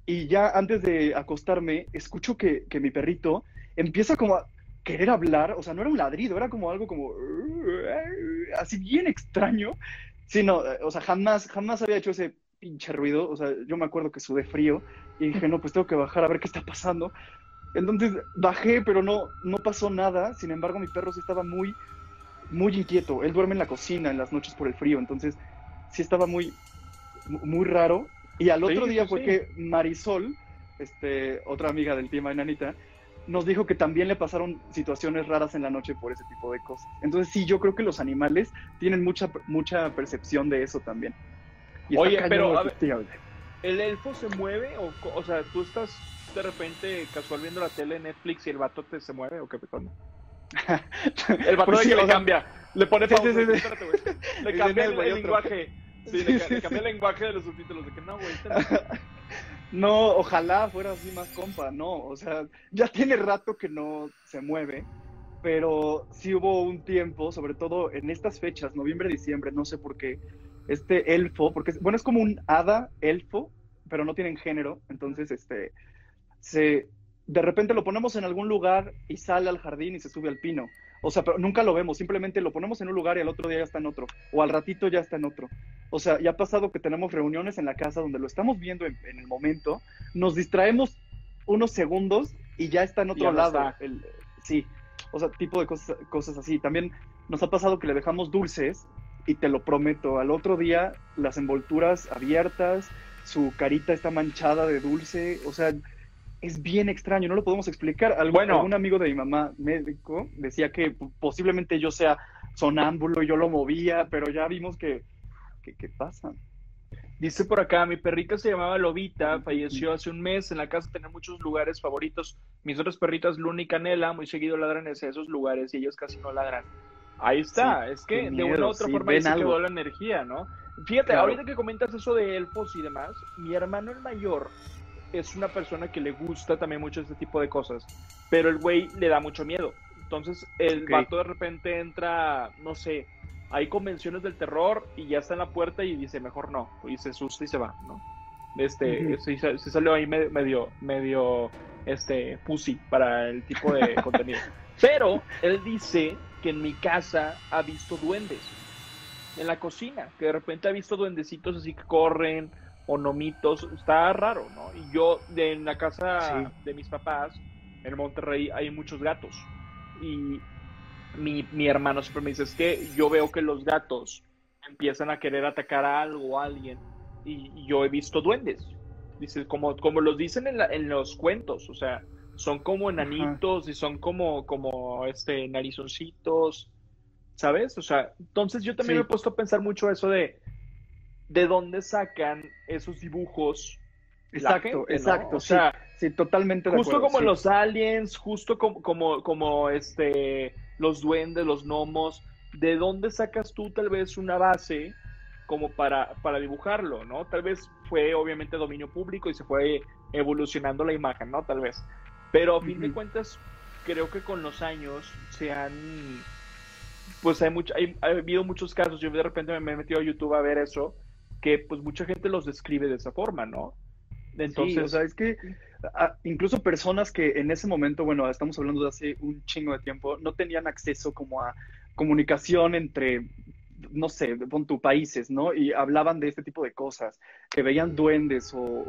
y ya antes de acostarme, escucho que, que mi perrito empieza como a querer hablar, o sea, no era un ladrido, era como algo como así bien extraño. Sí, no, o sea, jamás, jamás había hecho ese pinche ruido, o sea, yo me acuerdo que sudé frío y dije, no, pues tengo que bajar a ver qué está pasando. Entonces bajé, pero no, no pasó nada, sin embargo mi perro sí estaba muy, muy inquieto, él duerme en la cocina en las noches por el frío, entonces sí estaba muy, muy raro. Y al otro día fue que Marisol, este, otra amiga del tema Enanita, nos dijo que también le pasaron situaciones raras en la noche por ese tipo de cosas. Entonces sí, yo creo que los animales tienen mucha, mucha percepción de eso también. Oye, pero ¿el elfo se mueve? O, o sea, tú estás de repente casual viendo la tele, Netflix y el vato te se mueve o qué pasa? el vato pues que le cambia, le pone pausa, sí, sí, sí, le cambia el, lenguaje. Sí, le, cambia el lenguaje de los subtítulos de que no, güey. No, ojalá fuera así más compa, no, o sea, ya tiene rato que no se mueve, pero sí hubo un tiempo, sobre todo en estas fechas, noviembre, diciembre, no sé por qué, este elfo, porque, bueno, es como un hada elfo, pero no tienen género, entonces, este, se, de repente lo ponemos en algún lugar y sale al jardín y se sube al pino. O sea, pero nunca lo vemos, simplemente lo ponemos en un lugar y al otro día ya está en otro, o al ratito ya está en otro. O sea, ya ha pasado que tenemos reuniones en la casa donde lo estamos viendo en, el momento, nos distraemos unos segundos y ya está en otro lado. sí, o sea, tipo de cosas, cosas así. También nos ha pasado que le dejamos dulces y te lo prometo, al otro día las envolturas abiertas, su carita está manchada de dulce, o sea, es bien extraño, no lo podemos explicar. Algún, bueno, algún amigo de mi mamá, médico, decía que posiblemente yo sea sonámbulo y yo lo movía, pero ya vimos que, ¿qué pasa? Dice por acá, mi perrita se llamaba Lobita, falleció hace un mes, en la casa tenía muchos lugares favoritos. Mis otras perritas, Luna y Canela, muy seguido ladran en esos lugares y ellos casi no ladran. Ahí está, es que de una u otra forma ahí se quedó la energía, ¿no? Fíjate, ahorita que comentas eso de elfos y demás, mi hermano el mayor es una persona que le gusta también mucho este tipo de cosas, pero el güey le da mucho miedo. Entonces el vato de repente entra, no sé, hay convenciones del terror y ya está en la puerta y dice, mejor no, y se asusta y se va, ¿no? Este, se, salió ahí medio, medio, este, pussy para el tipo de contenido. Pero él dice que en mi casa ha visto duendes en la cocina, que de repente ha visto duendecitos así que corren o nomitos, está raro, ¿no? Y yo en la casa de mis papás, en Monterrey, hay muchos gatos. Y mi, mi, hermano siempre me dice, es que yo veo que los gatos empiezan a querer atacar a algo o a alguien y, yo he visto duendes. Dice, como, como los dicen en, en los cuentos, o sea, son como enanitos y son como, como este, narizoncitos, ¿sabes? O sea, entonces yo también me he puesto a pensar mucho eso de de dónde sacan esos dibujos. Exacto, exacto, o sea, sí, totalmente de Justo como los aliens, justo como, como, como este los duendes, los gnomos, ¿de dónde sacas tú tal vez una base como para, para dibujarlo, ¿no? Tal vez fue obviamente dominio público y se fue evolucionando la imagen, ¿no? Tal vez. Pero a fin de cuentas, creo que con los años se han, pues hay, mucho, hay, ha habido muchos casos, yo de repente me he metido a YouTube a ver eso, que pues mucha gente los describe de esa forma, ¿no? Entonces, o sea, es que incluso personas que en ese momento, bueno, estamos hablando de hace un chingo de tiempo, no tenían acceso como a comunicación entre, no sé, con tus países, ¿no? Y hablaban de este tipo de cosas, que veían duendes o,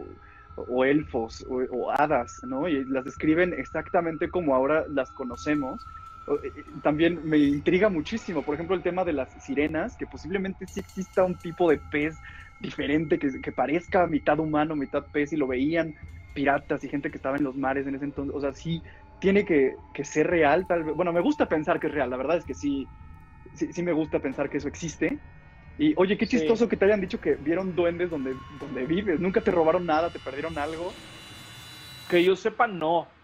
o elfos o, hadas, ¿no? Y las describen exactamente como ahora las conocemos. Eh, también me intriga muchísimo, por ejemplo, el tema de las sirenas, que posiblemente sí exista un tipo de pez diferente que, que parezca mitad humano, mitad pez, y lo veían piratas y gente que estaba en los mares en ese entonces. O sea, sí tiene que, ser real, tal vez. Bueno, me gusta pensar que es real, la verdad es que sí, sí, me gusta pensar que eso existe. Y oye, qué chistoso que te hayan dicho que vieron duendes donde, donde vives. Nunca te robaron nada, te perdieron algo. Que yo sepa, no.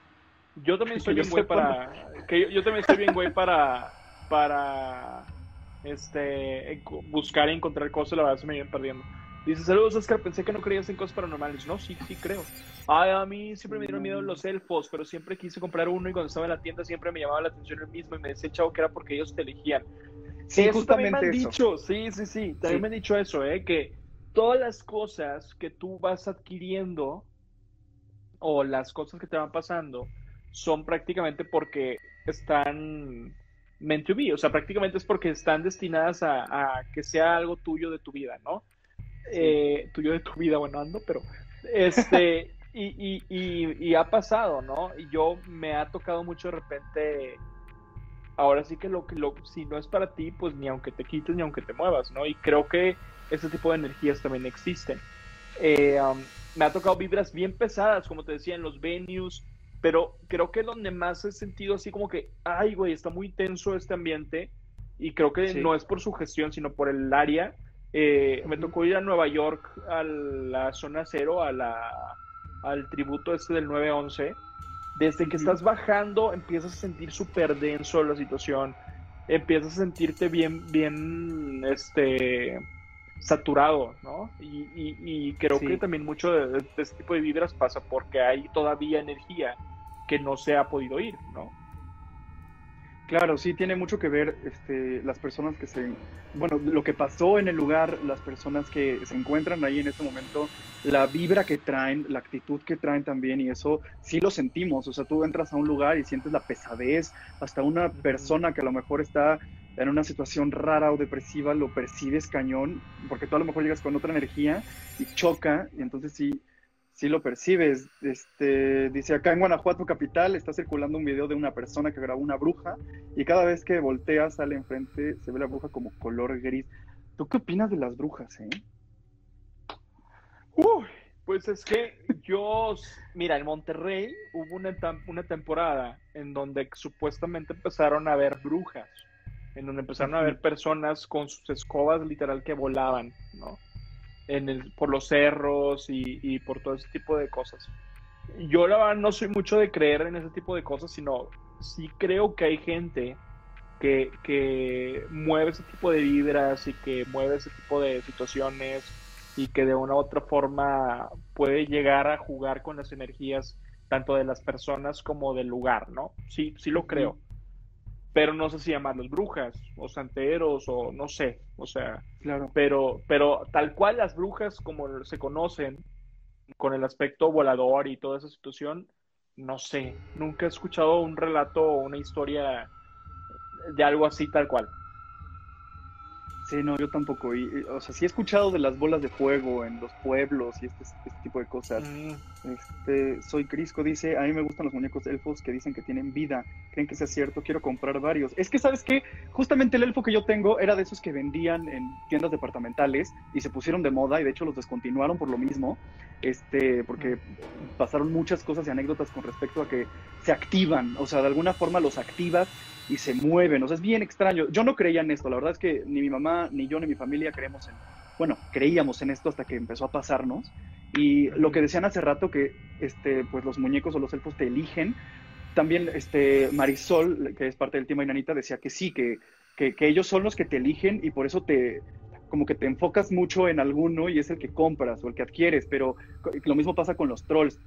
Yo también estoy bien güey para. Que yo, también estoy bien güey para. Para. Este. Buscar y encontrar cosas, la verdad se me vienen perdiendo. Dice, saludos Oscar, pensé que no creías en cosas paranormales. No, sí, sí creo. Ay, a mí siempre me dieron miedo los elfos, pero siempre quise comprar uno y cuando estaba en la tienda siempre me llamaba la atención el mismo y me decía, chavo, que era porque ellos te elegían. Sí, justamente me han dicho, sí, sí, sí, también me han dicho eso, ¿eh? Que todas las cosas que tú vas adquiriendo o las cosas que te van pasando son prácticamente porque están meant to be, o sea, prácticamente es porque están destinadas a, a que sea algo tuyo de tu vida, ¿no? Eh, tuyo de tu vida, bueno, ando, pero este, y, y, y, ha pasado, ¿no? Y yo me ha tocado mucho de repente, ahora sí que lo que lo, si no es para ti, pues ni aunque te quites ni aunque te muevas, ¿no? Y creo que ese tipo de energías también existen. Eh, um, me ha tocado vibras bien pesadas, como te decía, en los venues, pero creo que donde más he sentido así como que, ay, güey, está muy tenso este ambiente, y creo que no es por su gestión, sino por el área, eh, me tocó ir a Nueva York, a la zona cero, a la, al tributo este del 911. Desde que estás bajando, empiezas a sentir súper denso la situación. Empiezas a sentirte bien, bien, este, saturado, ¿no? Y, creo que también mucho de, de, este tipo de vibras pasa porque hay todavía energía que no se ha podido ir, ¿no? Claro, sí, tiene mucho que ver este, las personas que se, bueno, lo que pasó en el lugar, las personas que se encuentran ahí en ese momento, la vibra que traen, la actitud que traen también, y eso sí lo sentimos. O sea, tú entras a un lugar y sientes la pesadez, hasta una persona que a lo mejor está en una situación rara o depresiva, lo percibes cañón, porque tú a lo mejor llegas con otra energía y choca, y entonces sí, sí lo percibes. Este, dice, acá en Guanajuato capital está circulando un video de una persona que grabó una bruja y cada vez que voltea sale enfrente, se ve la bruja como color gris. ¿Tú qué opinas de las brujas, eh? Uy, pues es que yo, mira, en Monterrey hubo una, una temporada en donde supuestamente empezaron a ver brujas. en donde empezaron a ver personas con sus escobas literal que volaban, ¿no? En por los cerros y, por todo ese tipo de cosas. Yo la verdad no soy mucho de creer en ese tipo de cosas, sino sí creo que hay gente que, que mueve ese tipo de vibras y que mueve ese tipo de situaciones y que de una u otra forma puede llegar a jugar con las energías tanto de las personas como del lugar, ¿no? Sí, sí lo creo pero no sé si llamarlos brujas o santeros o no sé, o sea, claro. pero, pero tal cual las brujas como se conocen, con el aspecto volador y toda esa situación, no sé, nunca he escuchado un relato o una historia de algo así tal cual. Sí, no, yo tampoco. Y, o sea, sí he escuchado de las bolas de fuego en los pueblos y este, este tipo de cosas. Mm. Este, soy Crisco, dice, a mí me gustan los muñecos elfos que dicen que tienen vida. ¿Creen que sea cierto? Quiero comprar varios. Es que, ¿sabes qué? Justamente el elfo que yo tengo era de esos que vendían en tiendas departamentales y se pusieron de moda y de hecho los descontinuaron por lo mismo. Este, porque mm. pasaron muchas cosas y anécdotas con respecto a que se activan. O sea, de alguna forma los activas y se mueven. O sea, es bien extraño. Yo no creía en esto. La verdad es que ni mi mamá, ni yo, ni mi familia creemos en. Bueno, creíamos en esto hasta que empezó a pasarnos. Y lo que decían hace rato, que este, pues los muñecos o los elfos te eligen. También este, Marisol, que es parte del tema Inanita, decía que sí, que, que, que ellos son los que te eligen y por eso te, como que te enfocas mucho en alguno y es el que compras o el que adquieres, pero lo mismo pasa con los trolls.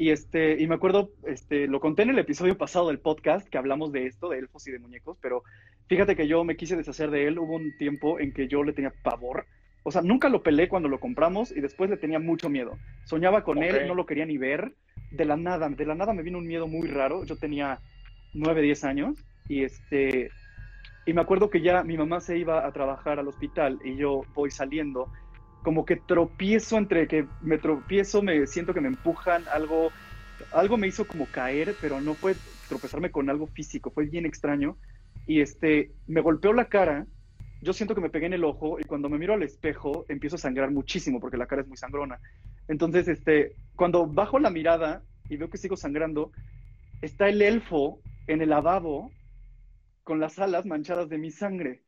Y, este, y me acuerdo, este, lo conté en el episodio pasado del podcast que hablamos de esto, de elfos y de muñecos, pero fíjate que yo me quise deshacer de él. Hubo un tiempo en que yo le tenía pavor. O sea, nunca lo pelé cuando lo compramos y después le tenía mucho miedo. Soñaba con él, no lo quería ni ver. De la nada, de la nada me vino un miedo muy raro. Yo tenía 9, 10 años y este y me acuerdo que ya mi mamá se iba a trabajar al hospital y yo voy saliendo como que tropiezo entre que me tropiezo, me siento que me empujan, algo, algo me hizo como caer, pero no fue tropezarme con algo físico, fue bien extraño. Y este, me golpeó la cara, yo siento que me pegué en el ojo y cuando me miro al espejo empiezo a sangrar muchísimo porque la cara es muy sangrona. Entonces, este, cuando bajo la mirada y veo que sigo sangrando, está el elfo en el lavabo con las alas manchadas de mi sangre.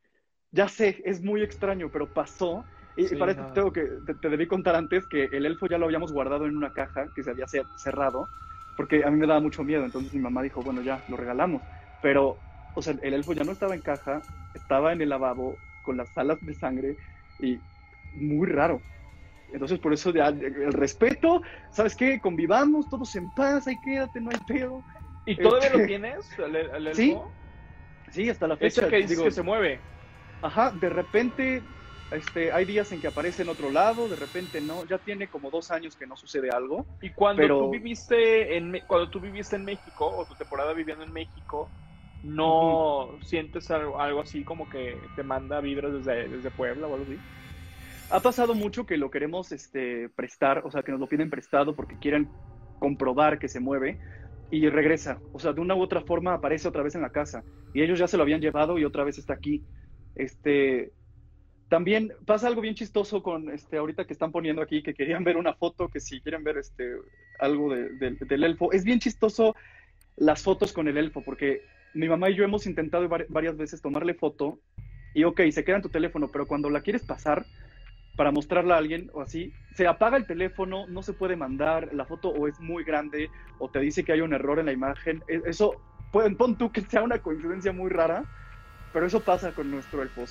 Ya sé, es muy extraño, pero pasó y, para esto tengo que, te, debí contar antes que el elfo ya lo habíamos guardado en una caja que se había cerrado, porque a mí me daba mucho miedo, entonces mi mamá dijo, bueno, ya, lo regalamos. Pero, o sea, el elfo ya no estaba en caja, estaba en el lavabo con las alas de sangre y muy raro. Entonces, por eso ya, el respeto, ¿sabes qué? Convivamos, todos en paz, ahí quédate, no hay pedo. ¿Y todavía lo este, tienes, el, elfo? Sí, sí, hasta la fecha. que digo, que se mueve. Ajá, de repente este, hay días en que aparece en otro lado, de repente no, ya tiene como dos años que no sucede algo. Y cuando tú viviste en cuando tú viviste en México o tu temporada viviendo en México, no sientes algo, así como que te manda vibras desde, desde Puebla o algo así. Ha pasado mucho que lo queremos este, prestar, o sea, que nos lo piden prestado porque quieren comprobar que se mueve y regresa. O sea, de una u otra forma aparece otra vez en la casa y ellos ya se lo habían llevado y otra vez está aquí. Este, también pasa algo bien chistoso con este ahorita que están poniendo aquí que querían ver una foto, que si quieren ver este algo del elfo. Es bien chistoso las fotos con el elfo, porque mi mamá y yo hemos intentado varias veces tomarle foto y ok, se queda en tu teléfono, pero cuando la quieres pasar para mostrarla a alguien o así, se apaga el teléfono, no se puede mandar, la foto o es muy grande o te dice que hay un error en la imagen. E, eso, pon tú que sea una coincidencia muy rara, pero eso pasa con nuestro elfo. O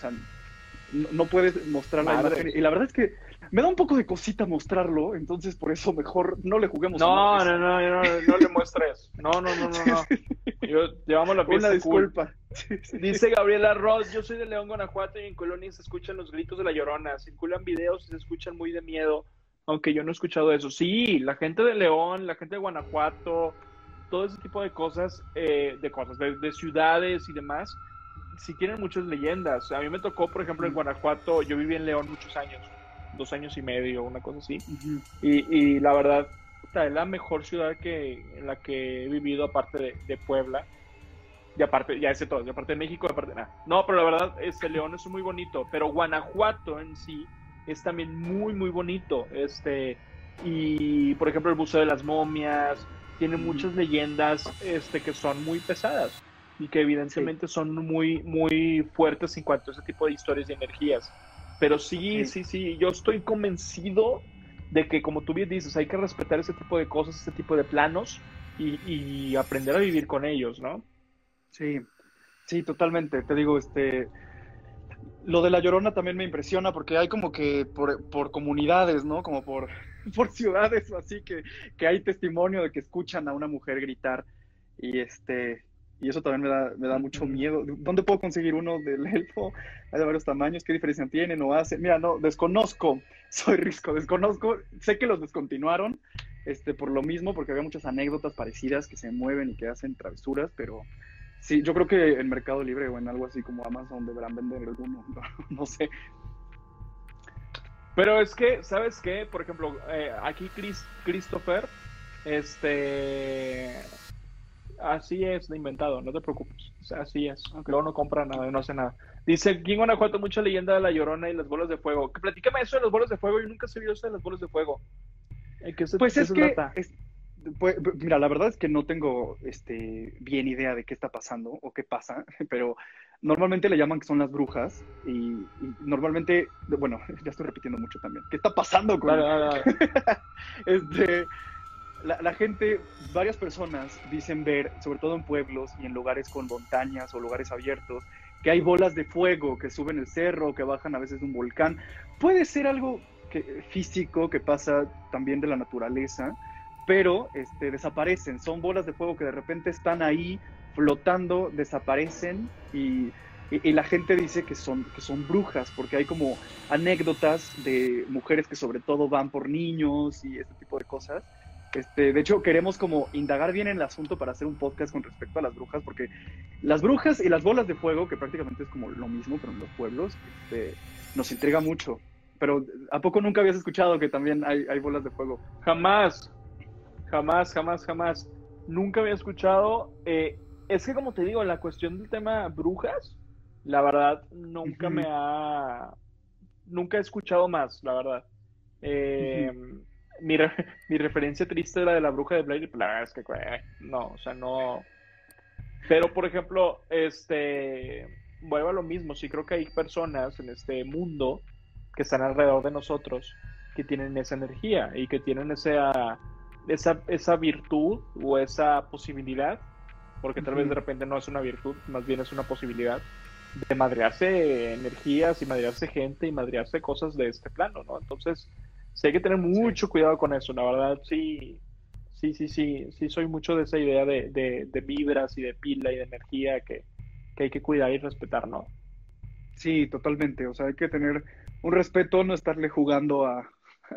no, puedes mostrar la imagen. Y la verdad es que me da un poco de cosita mostrarlo, entonces por eso mejor no le juguemos. No, no, no, no, no, le muestres. No, no, no, no. no. Yo, llevamos la pieza. Una disculpa. Dice Gabriela Ross, yo soy de León, Guanajuato y en Colonia se escuchan los gritos de la llorona. Circulan videos y se escuchan muy de miedo, aunque yo no he escuchado eso. Sí, la gente de León, la gente de Guanajuato, todo ese tipo de cosas, eh, de cosas, de ciudades y demás sí tienen muchas leyendas. A mí me tocó, por ejemplo, en Guanajuato, yo viví en León muchos años, dos años y medio, una cosa así. y, y, la verdad, es la mejor ciudad que, en la que he vivido, aparte de, Puebla. Y aparte, ya ese todo, y aparte de México, aparte nada. No, pero la verdad, este León es muy bonito, pero Guanajuato en sí es también muy, muy bonito. Este, y por ejemplo, el Museo de las Momias tiene muchas leyendas este, que son muy pesadas y que evidentemente son muy, muy fuertes en cuanto a ese tipo de historias y energías. Pero sí, sí, sí, yo estoy convencido de que, como tú bien dices, hay que respetar ese tipo de cosas, ese tipo de planos y, y aprender a vivir con ellos, ¿no? Sí, sí, totalmente. Te digo, este, lo de la llorona también me impresiona porque hay como que por, por comunidades, ¿no? Como por, por ciudades o así que, que, hay testimonio de que escuchan a una mujer gritar y este y eso también me da, me da mucho miedo. ¿Dónde puedo conseguir uno del elfo? Hay de varios tamaños, ¿qué diferencia tienen o hacen? Mira, no, desconozco, soy risco, desconozco, sé que los descontinuaron, este, por lo mismo, porque había muchas anécdotas parecidas que se mueven y que hacen travesuras, pero Sí, yo creo que en Mercado Libre o en algo así como Amazon deberán vender alguno, no, sé. Pero es que, ¿sabes qué? Por ejemplo, eh, aquí Chris, Christopher, este... Así es de inventado, no te preocupes. así es. Luego no compra nada, no hace nada. Dice, aquí en Guanajuato mucha leyenda de la Llorona y las bolas de fuego. Platícame eso de las bolas de fuego. Yo nunca he sabido eso de las bolas de fuego. pues es que pues, mira, la verdad es que no tengo este, bien idea de qué está pasando o qué pasa, pero normalmente le llaman que son las brujas y, normalmente, bueno, ya estoy repitiendo mucho también. ¿Qué está pasando con este, la, gente, varias personas dicen ver, sobre todo en pueblos y en lugares con montañas o lugares abiertos, que hay bolas de fuego que suben el cerro, que bajan a veces de un volcán. Puede ser algo que, físico que pasa también de la naturaleza pero este, desaparecen. Son bolas de fuego que de repente están ahí flotando, desaparecen y, la gente dice que son, que son brujas, porque hay como anécdotas de mujeres que sobre todo van por niños y este tipo de cosas. Este, de hecho, queremos como indagar bien en el asunto para hacer un podcast con respecto a las brujas, porque las brujas y las bolas de fuego, que prácticamente es como lo mismo, pero en los pueblos, este, nos intriga mucho. Pero ¿a poco nunca habías escuchado que también hay, hay bolas de fuego? Jamás. Jamás, jamás, jamás. Nunca había escuchado. Eh, es que como te digo, la cuestión del tema brujas, la verdad, nunca me ha... Nunca he escuchado más, la verdad. Eh, mi, mi, referencia triste era de la bruja de Blade, la verdad es que no, o sea, no. Pero, por ejemplo, este, vuelvo a lo mismo, sí creo que hay personas en este mundo que están alrededor de nosotros que tienen esa energía y que tienen esa, esa, esa virtud o esa posibilidad, porque tal vez de repente no es una virtud, más bien es una posibilidad de madrearse energías y madrearse gente y madrearse cosas de este plano, ¿no? Entonces, sí hay que tener mucho cuidado con eso, la verdad, sí, sí, sí, sí, sí soy mucho de esa idea de, de, vibras y de pila y de energía que, que hay que cuidar y respetar, ¿no? Sí, totalmente, o sea, hay que tener un respeto, no estarle jugando a,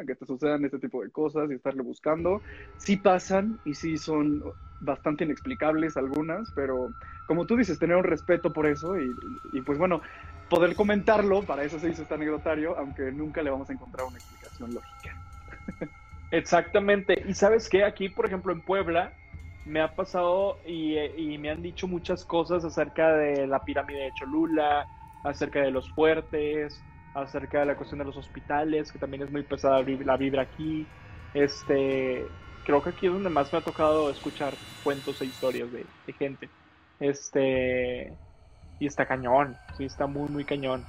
que te sucedan este tipo de cosas y estarle buscando. Sí pasan y sí son bastante inexplicables algunas, pero como tú dices, tener un respeto por eso y, y pues bueno, poder comentarlo, para eso se hizo este anecdotario, aunque nunca le vamos a encontrar una explicación lógica. Exactamente. Y sabes qué, aquí, por ejemplo, en Puebla, me ha pasado y, y, me han dicho muchas cosas acerca de la pirámide de Cholula, acerca de los fuertes, acerca de la cuestión de los hospitales, que también es muy pesada la vibra aquí. Este, creo que aquí es donde más me ha tocado escuchar cuentos e historias de, gente. Este, y está cañón, sí, está muy, muy cañón.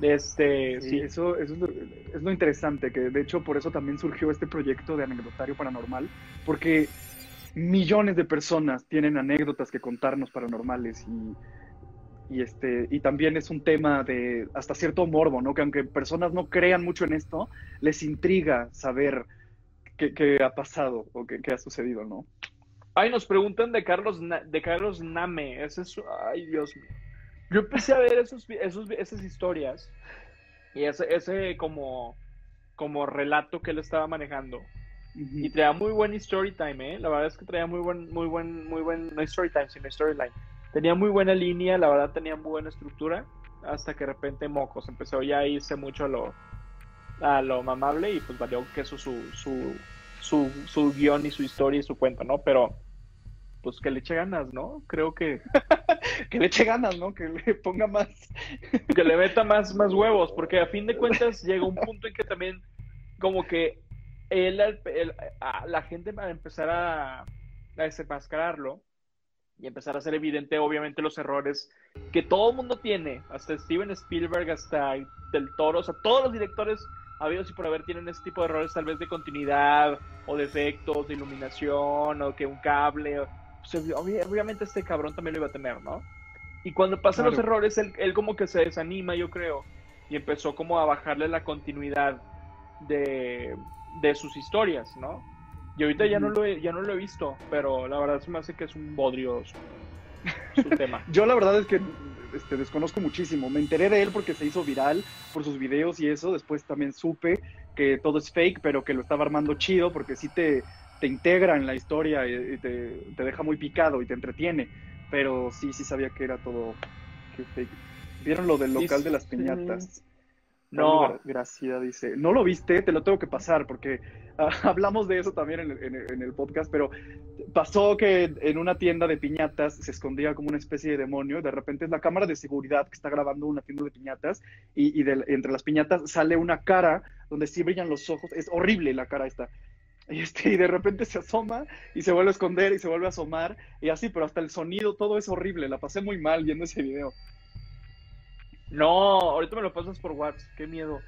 Este, sí, Eso, eso es, lo, interesante, que de hecho por eso también surgió este proyecto de anecdotario paranormal, porque millones de personas tienen anécdotas que contarnos paranormales y y este y también es un tema de hasta cierto morbo, ¿no? Que aunque personas no crean mucho en esto, les intriga saber qué, ha pasado o qué, ha sucedido, ¿no? Ay, nos preguntan de Carlos de Carlos Name, ese es, ay Dios mío. Yo empecé a ver esos, esos, esas historias y ese, ese como, como relato que él estaba manejando. Y traía muy buen story time, ¿eh? La verdad es que traía muy buen, muy buen, muy buen, no story time, sino storyline tenía muy buena línea, la verdad tenía muy buena estructura, hasta que de repente Mocos empezó ya a irse mucho a lo, a lo mamable y pues valió que eso su, su, su, su guion y su historia y su cuento, ¿no? Pero pues que le eche ganas, ¿no? Creo que... que le eche ganas, ¿no? Que le ponga más... que le meta más, más huevos, porque a fin de cuentas llega un punto en que también como que él, la gente va a empezar a, a desenmascararlo, y empezar a hacer evidente, obviamente, los errores que todo el mundo tiene, hasta Steven Spielberg, hasta Del Toro, o sea, todos los directores habidos y por haber tienen ese tipo de errores, tal vez de continuidad o de efectos, de iluminación, o que un cable. Pues, obviamente, este cabrón también lo iba a tener, ¿no? Y cuando pasan los errores, él, él, como que se desanima, yo creo, y empezó como a bajarle la continuidad de, de sus historias, ¿no? Y ahorita ya no lo he, ya no lo he visto, pero la verdad se me hace que es un bodrio su, tema. Yo la verdad es que este, desconozco muchísimo. Me enteré de él porque se hizo viral por sus videos y eso. Después también supe que todo es fake, pero que lo estaba armando chido porque sí te, te integra en la historia y, te, te, deja muy picado y te entretiene. Pero sí, sí sabía que era todo fake. ¿Vieron lo del local de las piñatas? No. Gracia dice, no lo viste, te lo tengo que pasar porque ah, hablamos de eso también en, el podcast, pero pasó que en una tienda de piñatas se escondía como una especie de demonio, de repente es la cámara de seguridad que está grabando una tienda de piñatas y, entre las piñatas sale una cara donde sí brillan los ojos, es horrible la cara esta. Y, este, y de repente se asoma y se vuelve a esconder y se vuelve a asomar y así, pero hasta el sonido, todo es horrible, la pasé muy mal viendo ese video. No, ahorita me lo pasas por WhatsApp, qué miedo.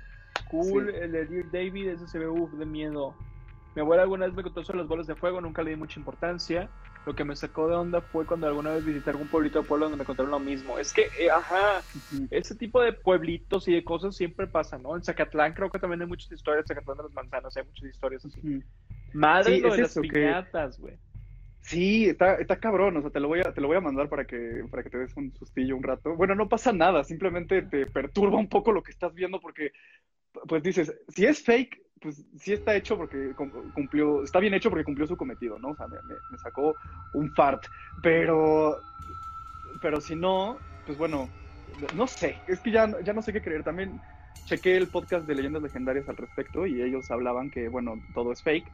Cool, el de Dear David, ese se ve uff de miedo. Mi abuela alguna vez me contó sobre las bolas de fuego, nunca le di mucha importancia. Lo que me sacó de onda fue cuando alguna vez visité algún pueblito de pueblo donde me contaron lo mismo. Es que, eh, ajá, ese tipo de pueblitos y de cosas siempre pasan, ¿no? En Zacatlán creo que también hay muchas historias, Zacatlán de las manzanas, hay muchas historias así. Madre de las piñatas, güey. Sí, está, está cabrón, o sea, te lo voy a, te lo voy a mandar para que, para que te des un sustillo un rato. Bueno, no pasa nada, simplemente te perturba un poco lo que estás viendo porque, pues dices, si es fake, pues sí está hecho porque cumplió, está bien hecho porque cumplió su cometido, ¿no? O sea, me, sacó un fart, pero, pero si no, pues bueno, no sé, es que ya, ya no sé qué creer. También chequé el podcast de Leyendas Legendarias al respecto y ellos hablaban que, bueno, todo es fake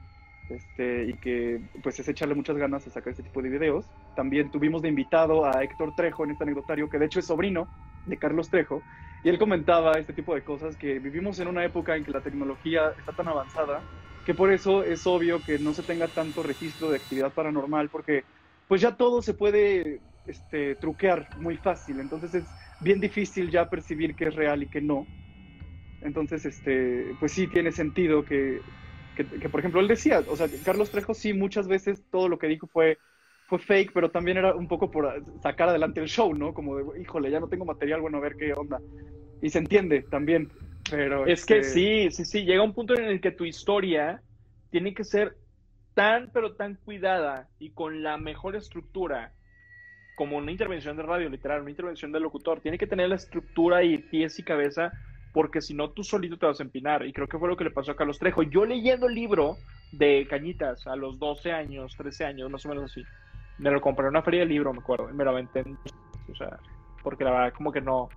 este, y que pues es echarle muchas ganas a sacar este tipo de videos. También tuvimos de invitado a Héctor Trejo en este anecdotario, que de hecho es sobrino de Carlos Trejo, y él comentaba este tipo de cosas, que vivimos en una época en que la tecnología está tan avanzada, que por eso es obvio que no se tenga tanto registro de actividad paranormal, porque pues ya todo se puede este, truquear muy fácil, entonces es bien difícil ya percibir que es real y que no. Entonces, este, pues sí tiene sentido que que, por ejemplo él decía, o sea, Carlos Trejo sí muchas veces todo lo que dijo fue, fue fake, pero también era un poco por sacar adelante el show, ¿no? Como de, híjole, ya no tengo material, bueno, a ver qué onda. Y se entiende también, pero... Es que este sí, sí, sí, llega un punto en el que tu historia tiene que ser tan, pero tan cuidada y con la mejor estructura, como una intervención de radio, literal, una intervención de locutor, tiene que tener la estructura y pies y cabeza porque si no tú solito te vas a empinar. Y creo que fue lo que le pasó a Carlos Trejo. Yo leyendo el libro de Cañitas a los 12 años, 13 años, más o menos así, me lo compré en una feria de libro, me acuerdo, y me lo aventé. O sea, porque la verdad, como que no.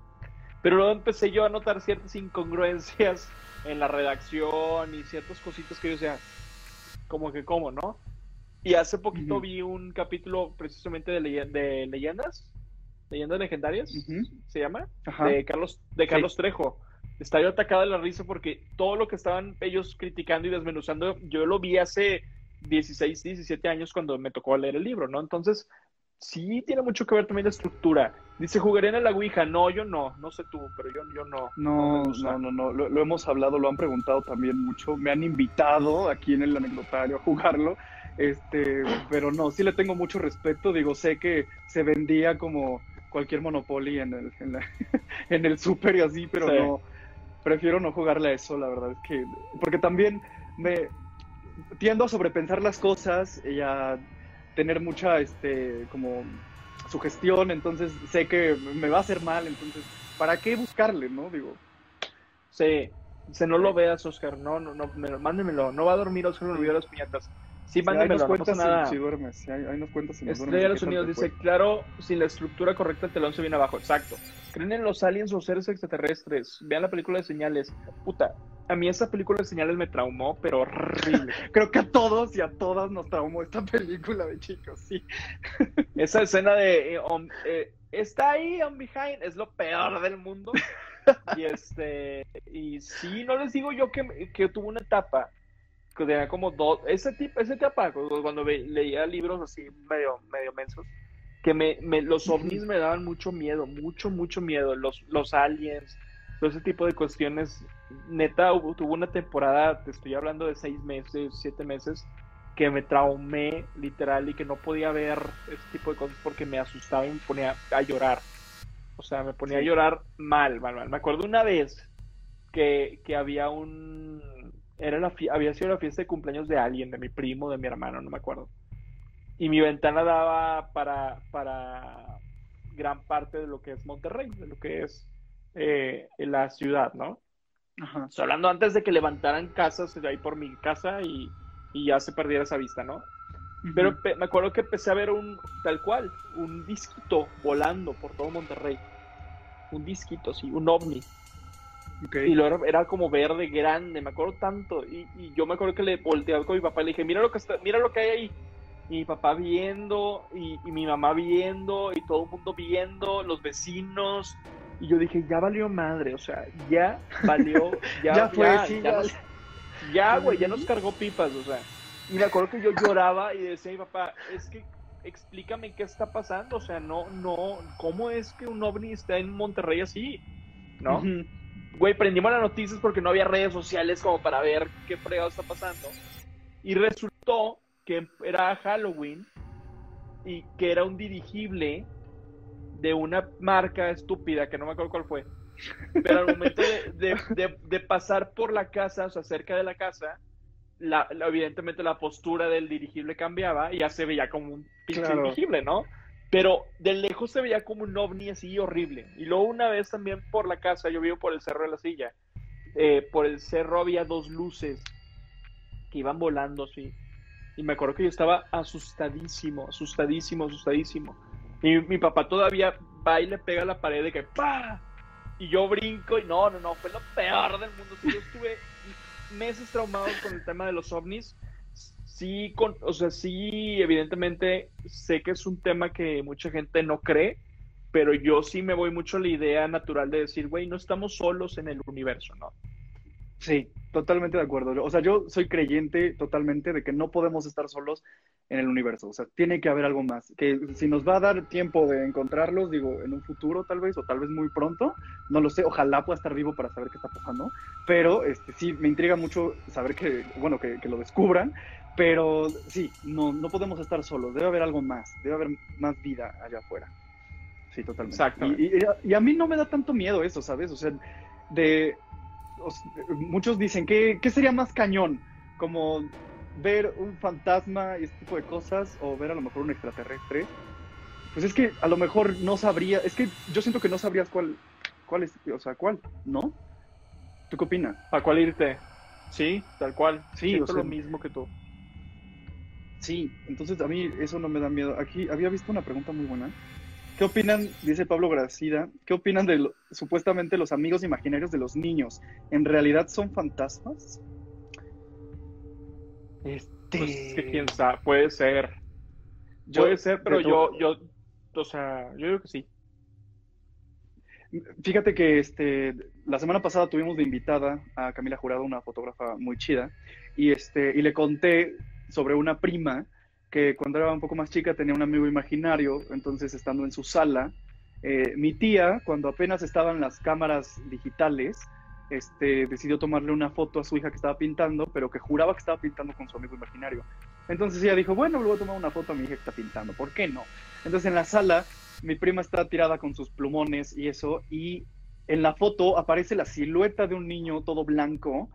Pero luego empecé yo a notar ciertas incongruencias en la redacción y ciertas cositas que yo decía, como que, ¿cómo, no? Y hace poquito vi un capítulo precisamente de, de leyendas, leyendas legendarias, se llama, de Carlos, de Carlos Trejo estaba yo atacado de la risa porque todo lo que estaban ellos criticando y desmenuzando, yo lo vi hace 16, 17 años cuando me tocó leer el libro, ¿no? Entonces, sí tiene mucho que ver también la estructura. Dice, jugaré en la Ouija. No, yo no, no sé tú, pero yo, yo no. No, no, no, no, Lo, hemos hablado, lo han preguntado también mucho. Me han invitado aquí en el anecdotario a jugarlo. Este, pero no, sí le tengo mucho respeto. Digo, sé que se vendía como cualquier Monopoly en el, en, en el súper y así, pero no prefiero no jugarle a eso, la verdad es que, porque también me tiendo a sobrepensar las cosas y a tener mucha, este, como sugestión, entonces sé que me va a hacer mal, entonces, ¿para qué buscarle, no? Digo. Sí, se no lo veas, Oscar, no, no, no, mándemelo, no va a dormir Oscar, me olvidó las piñatas. Sí, mándemelo, no pasa nada. Si, duermes, nos cuentas si Estrella de los Unidos dice, claro, sin la estructura correcta el telón se viene abajo, exacto. ¿Creen en los aliens o seres extraterrestres? Vean la película de señales. Puta, a mí esa película de señales me traumó, pero horrible. Creo que a todos y a todas nos traumó esta película de chicos, sí. Esa escena de eh, eh, está ahí on behind es lo peor del mundo. y este, y sí, no les digo yo que, que tuvo una etapa que tenía como dos, ese tipo, ese etapa, cuando leía libros así medio, medio mensos, que me, me los ovnis me daban mucho miedo, mucho, mucho miedo, los, los aliens, todo ese tipo de cuestiones. Neta, hubo, tuvo una temporada, te estoy hablando de seis meses, siete meses, que me traumé literal y que no podía ver ese tipo de cosas porque me asustaba y me ponía a llorar. O sea, me ponía a llorar mal, mal, mal. Me acuerdo una vez que, que había un... Era la había sido la fiesta de cumpleaños de alguien, de mi primo, de mi hermano, no me acuerdo. Y mi ventana daba para, para gran parte de lo que es Monterrey, de lo que es eh, la ciudad, ¿no? Ajá. hablando antes de que levantaran casas de ahí por mi casa y, y ya se perdiera esa vista, ¿no? Pero me acuerdo que empecé a ver un, tal cual, un disquito volando por todo Monterrey. Un disquito, sí, un ovni. Y lo era, como verde, grande, me acuerdo tanto. Y, yo me acuerdo que le volteaba con mi papá y le dije, mira lo que, está, mira lo que hay ahí. Y mi papá viendo, y, mi mamá viendo, y todo el mundo viendo, los vecinos. Y yo dije, ya valió madre, o sea, ya valió, ya, ya fue, ya, ya, güey, ya nos cargó pipas, o sea. Y me acuerdo que yo lloraba y decía, mi papá, es que explícame qué está pasando, o sea, no, no, ¿cómo es que un ovni está en Monterrey así? ¿No? Güey, prendimos las noticias porque no había redes sociales como para ver qué fregado está pasando. Y resultó que era Halloween y que era un dirigible de una marca estúpida, que no me acuerdo cuál fue. Pero al momento de pasar por la casa, o sea, cerca de la casa, la, evidentemente la postura del dirigible cambiaba y ya se veía como un pinche dirigible, ¿no? Pero de lejos se veía como un ovni así horrible. Y luego una vez también por la casa, yo vivo por el cerro de la silla, eh, por el cerro había dos luces que iban volando así. Y me acuerdo que yo estaba asustadísimo, asustadísimo, asustadísimo. Y mi papá todavía va y le pega a la pared de que ¡pa! Y yo brinco y no, no, no, fue lo peor del mundo. yo estuve meses traumados con el tema de los ovnis. Sí, con, o sea, sí, evidentemente sé que es un tema que mucha gente no cree, pero yo sí me voy mucho a la idea natural de decir, güey, no estamos solos en el universo, ¿no? Sí, totalmente de acuerdo. O sea, yo soy creyente totalmente de que no podemos estar solos en el universo. O sea, tiene que haber algo más. Que si nos va a dar tiempo de encontrarlos, digo, en un futuro tal vez, o tal vez muy pronto, no lo sé. Ojalá pueda estar vivo para saber qué está pasando. Pero este, sí, me intriga mucho saber que, bueno, que, lo descubran. Pero sí, no, no podemos estar solos. Debe haber algo más. Debe haber más vida allá afuera. Sí, totalmente. Exacto. Y, y, a mí no me da tanto miedo eso, ¿sabes? O sea, de. muchos dicen, ¿qué, ¿qué sería más cañón? Como ver un fantasma y este tipo de cosas, o ver a lo mejor un extraterrestre, pues es que a lo mejor no sabría, es que yo siento que no sabrías cuál, cuál es, o sea, cuál, ¿no? ¿Tú qué opinas? ¿A cuál irte? Sí, tal cual. Sí, o sea, lo mismo que tú. Sí, entonces a mí eso no me da miedo. Aquí había visto una pregunta muy buena. ¿Qué opinan, dice Pablo Gracida, qué opinan de supuestamente los amigos imaginarios de los niños? ¿En realidad son fantasmas? Este... Pues quién sabe, puede ser. puede ser, pero yo, yo, o sea, yo creo que sí. Fíjate que este, la semana pasada tuvimos de invitada a Camila Jurado, una fotógrafa muy chida, y, este, y le conté sobre una prima que cuando era un poco más chica tenía un amigo imaginario, entonces estando en su sala, eh, mi tía, cuando apenas estaban las cámaras digitales, este, decidió tomarle una foto a su hija que estaba pintando, pero que juraba que estaba pintando con su amigo imaginario. Entonces ella dijo, bueno, le voy a tomar una foto a mi hija que está pintando, ¿por qué no? Entonces en la sala, mi prima está tirada con sus plumones y eso, y en la foto aparece la silueta de un niño todo blanco,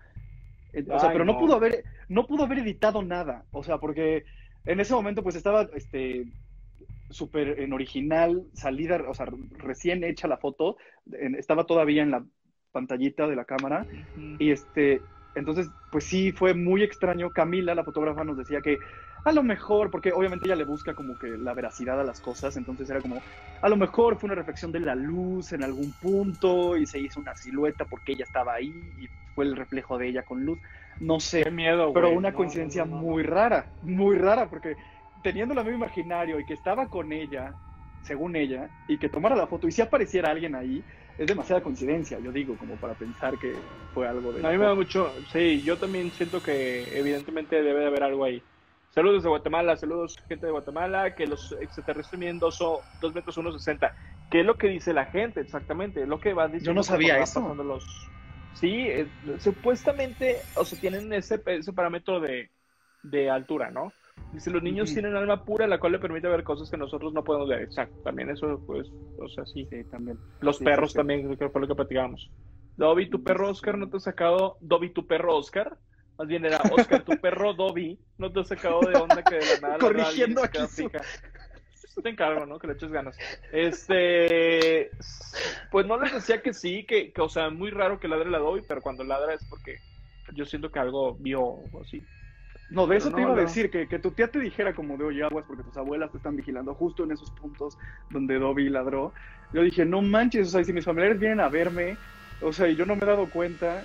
o sea, pero no. pudo haber, no pudo haber editado nada, o sea, porque en ese momento pues estaba, este, súper en original, salida, o sea, recién hecha la foto, estaba todavía en la pantallita de la cámara. Y este, entonces, pues sí, fue muy extraño. Camila, la fotógrafa, nos decía que a lo mejor, porque obviamente ella le busca como que la veracidad a las cosas, entonces era como, a lo mejor fue una reflexión de la luz en algún punto y se hizo una silueta porque ella estaba ahí y fue el reflejo de ella con luz. No sé, miedo, pero una coincidencia muy rara, muy rara, porque teniendo el amigo imaginario y que estaba con ella, según ella, y que tomara la foto y si apareciera alguien ahí, es demasiada coincidencia, yo digo, como para pensar que fue algo de... A mí me da mucho, sí, yo también siento que evidentemente debe de haber algo ahí. Saludos de Guatemala, saludos gente de Guatemala, que los extraterrestres miden 2, metros 1,60. ¿Qué es lo que dice la gente exactamente? Lo que va diciendo. Yo no sabía eso. Los... Sí, eh, supuestamente, o sea, tienen ese, ese parámetro de, de altura, ¿no? Dice, los niños tienen alma pura, la cual le permite ver cosas que nosotros no podemos ver. Exacto, también eso, pues, o sea, sí. Sí, también. Los perros también, creo que fue lo que platicábamos. Dobby, tu perro Oscar, ¿no te ha sacado Dobby, tu perro Oscar? Más bien era Oscar, tu perro Dobby, no te ha sacado de onda que de la nada. Corrigiendo aquí. Te encargo, ¿no? Que le eches ganas. Este. Pues no les decía que sí, que, que o sea, muy raro que ladre la Dobby, pero cuando ladra es porque yo siento que algo vio o así. No, de eso te iba a decir, que, que, tu tía te dijera como de oye aguas porque tus abuelas te están vigilando justo en esos puntos donde Dobby ladró. Yo dije, no manches, o sea, si mis familiares vienen a verme, o sea, y yo no me he dado cuenta,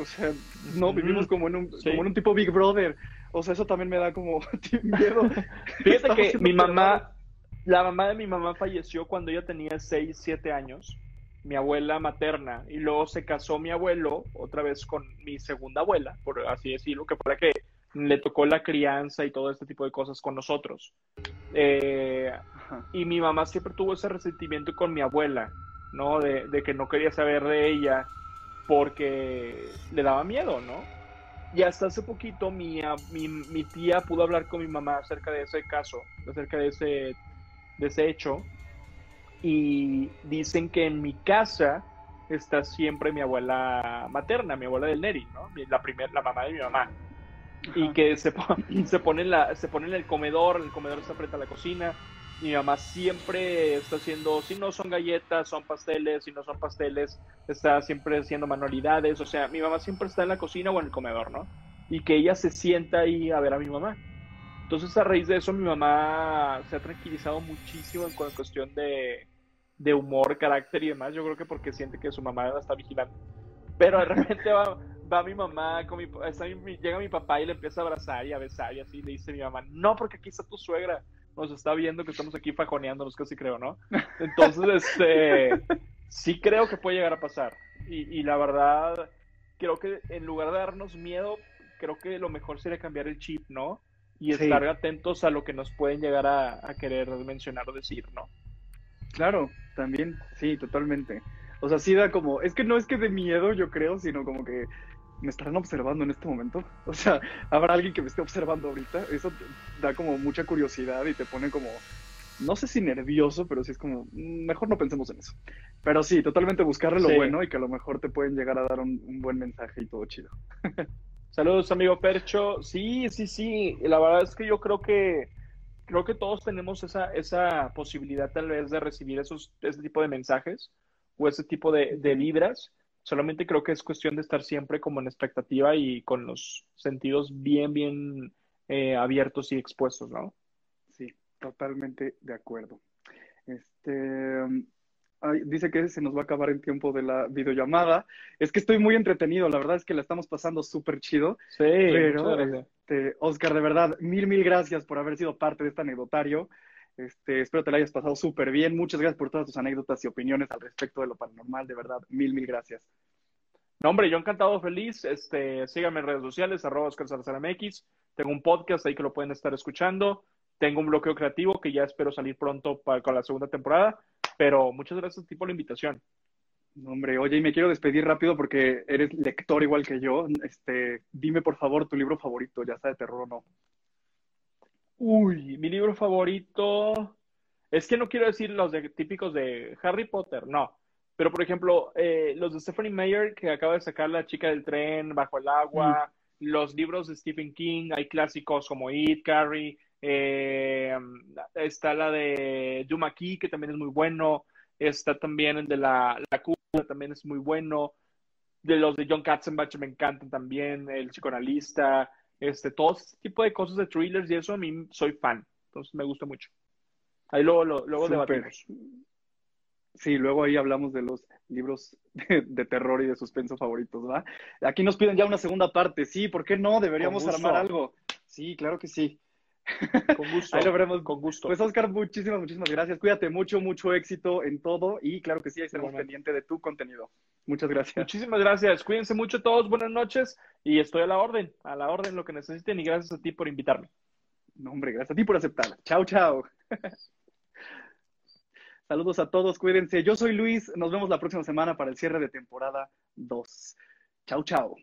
o sea, no, vivimos como en un, como en un tipo Big Brother. O sea, eso también me da como miedo. Fíjate que mi mamá, la mamá de mi mamá falleció cuando ella tenía 6, 7 años, mi abuela materna, y luego se casó mi abuelo otra vez con mi segunda abuela, por así decirlo, que la que le tocó la crianza y todo este tipo de cosas con nosotros. Eh, y mi mamá siempre tuvo ese resentimiento con mi abuela, ¿no? De, que no quería saber de ella porque le daba miedo, ¿no? Y hasta hace poquito mi, mi, tía pudo hablar con mi mamá acerca de ese caso, acerca de ese, de ese hecho. Y dicen que en mi casa está siempre mi abuela materna, mi abuela del Neri, ¿no? La, primer, la mamá de mi mamá y que se, se, pone la, se pone en el comedor, el comedor está frente a la cocina. Mi mamá siempre está haciendo, si no son galletas, son pasteles, si no son pasteles, está siempre haciendo manualidades. O sea, mi mamá siempre está en la cocina o en el comedor, ¿no? Y que ella se sienta ahí a ver a mi mamá. Entonces, a raíz de eso, mi mamá se ha tranquilizado muchísimo en cuestión de, de humor, carácter y demás. Yo creo que porque siente que su mamá la está vigilando. Pero de repente va, va mi mamá, con mi, llega mi papá y le empieza a abrazar y a besar y así le dice mi mamá, no, porque aquí está tu suegra, nos está viendo que estamos aquí fajoneándonos, casi creo, ¿no? Entonces, este, sí creo que puede llegar a pasar. Y, la verdad, creo que en lugar de darnos miedo, creo que lo mejor sería cambiar el chip, ¿no? Y estar atentos a lo que nos pueden llegar a, a querer mencionar o decir, ¿no? Claro, también, sí, totalmente. O sea, sí da como, es que no es que de miedo, yo creo, sino como que me estarán observando en este momento. O sea, habrá alguien que me esté observando ahorita. Eso da como mucha curiosidad y te pone como, no sé si nervioso, pero sí es como, mm, mejor no pensemos en eso. Pero sí, totalmente buscarle lo bueno y que a lo mejor te pueden llegar a dar un, buen mensaje y todo chido. Saludos, amigo Percho. Sí, sí, sí. La verdad es que yo creo que creo que todos tenemos esa, esa posibilidad tal vez de recibir esos, ese tipo de mensajes o ese tipo de, de vibras Solamente creo que es cuestión de estar siempre como en expectativa y con los sentidos bien, bien eh, abiertos y expuestos, ¿no? Sí, totalmente de acuerdo. Este, dice que se nos va a acabar el tiempo de la videollamada. Es que estoy muy entretenido, la verdad es que la estamos pasando súper chido. Sí, pero, este, Oscar, de verdad, mil, mil gracias por haber sido parte de este anecdotario. Este, espero te la hayas pasado súper bien. Muchas gracias por todas tus anécdotas y opiniones al respecto de lo paranormal. De verdad, mil, mil gracias. No, hombre, yo encantado, feliz. Este, síganme en redes sociales, arroba Oscar MX. Tengo un podcast ahí que lo pueden estar escuchando. Tengo un bloqueo creativo que ya espero salir pronto para, con la segunda temporada. Pero muchas gracias a ti por la invitación. No, hombre, oye, y me quiero despedir rápido porque eres lector igual que yo. Este, dime por favor tu libro favorito, ya sea de terror o no. Uy, mi libro favorito. Es que no quiero decir los típicos de Harry Potter, no. Pero, por ejemplo, eh, los de Stephanie Meyer, que acaba de sacar La chica del tren, Bajo el agua, mm. los libros de Stephen King, hay clásicos como It, Carrie, eh, está la de Dumaki, que también es muy bueno, está también el de La, la Cura, también es muy bueno, de los de John Katzenbach me encantan también, El psicoanalista, este, todo ese tipo de cosas de thrillers y eso a mí soy fan. Entonces me gusta mucho. Ahí luego, luego debatimos. Sí, luego ahí hablamos de los libros de, terror y de suspenso favoritos, ¿va? Aquí nos piden ya una segunda parte. Sí, ¿por qué no? Deberíamos armar algo. Sí, claro que sí. Con gusto. ahí lo veremos. Con gusto. Pues Oscar, muchísimas, muchísimas gracias. Cuídate mucho, mucho éxito en todo y claro que sí, estaremos pendiente de tu contenido. Muchas gracias. Muchísimas gracias. Cuídense mucho todos. Buenas noches y estoy a la orden, a la orden lo que necesiten y gracias a ti por invitarme. No, hombre, gracias a ti por aceptar. Chao, chao. Saludos a todos, cuídense. Yo soy Luis, nos vemos la próxima semana para el cierre de temporada 2. Chao, chao.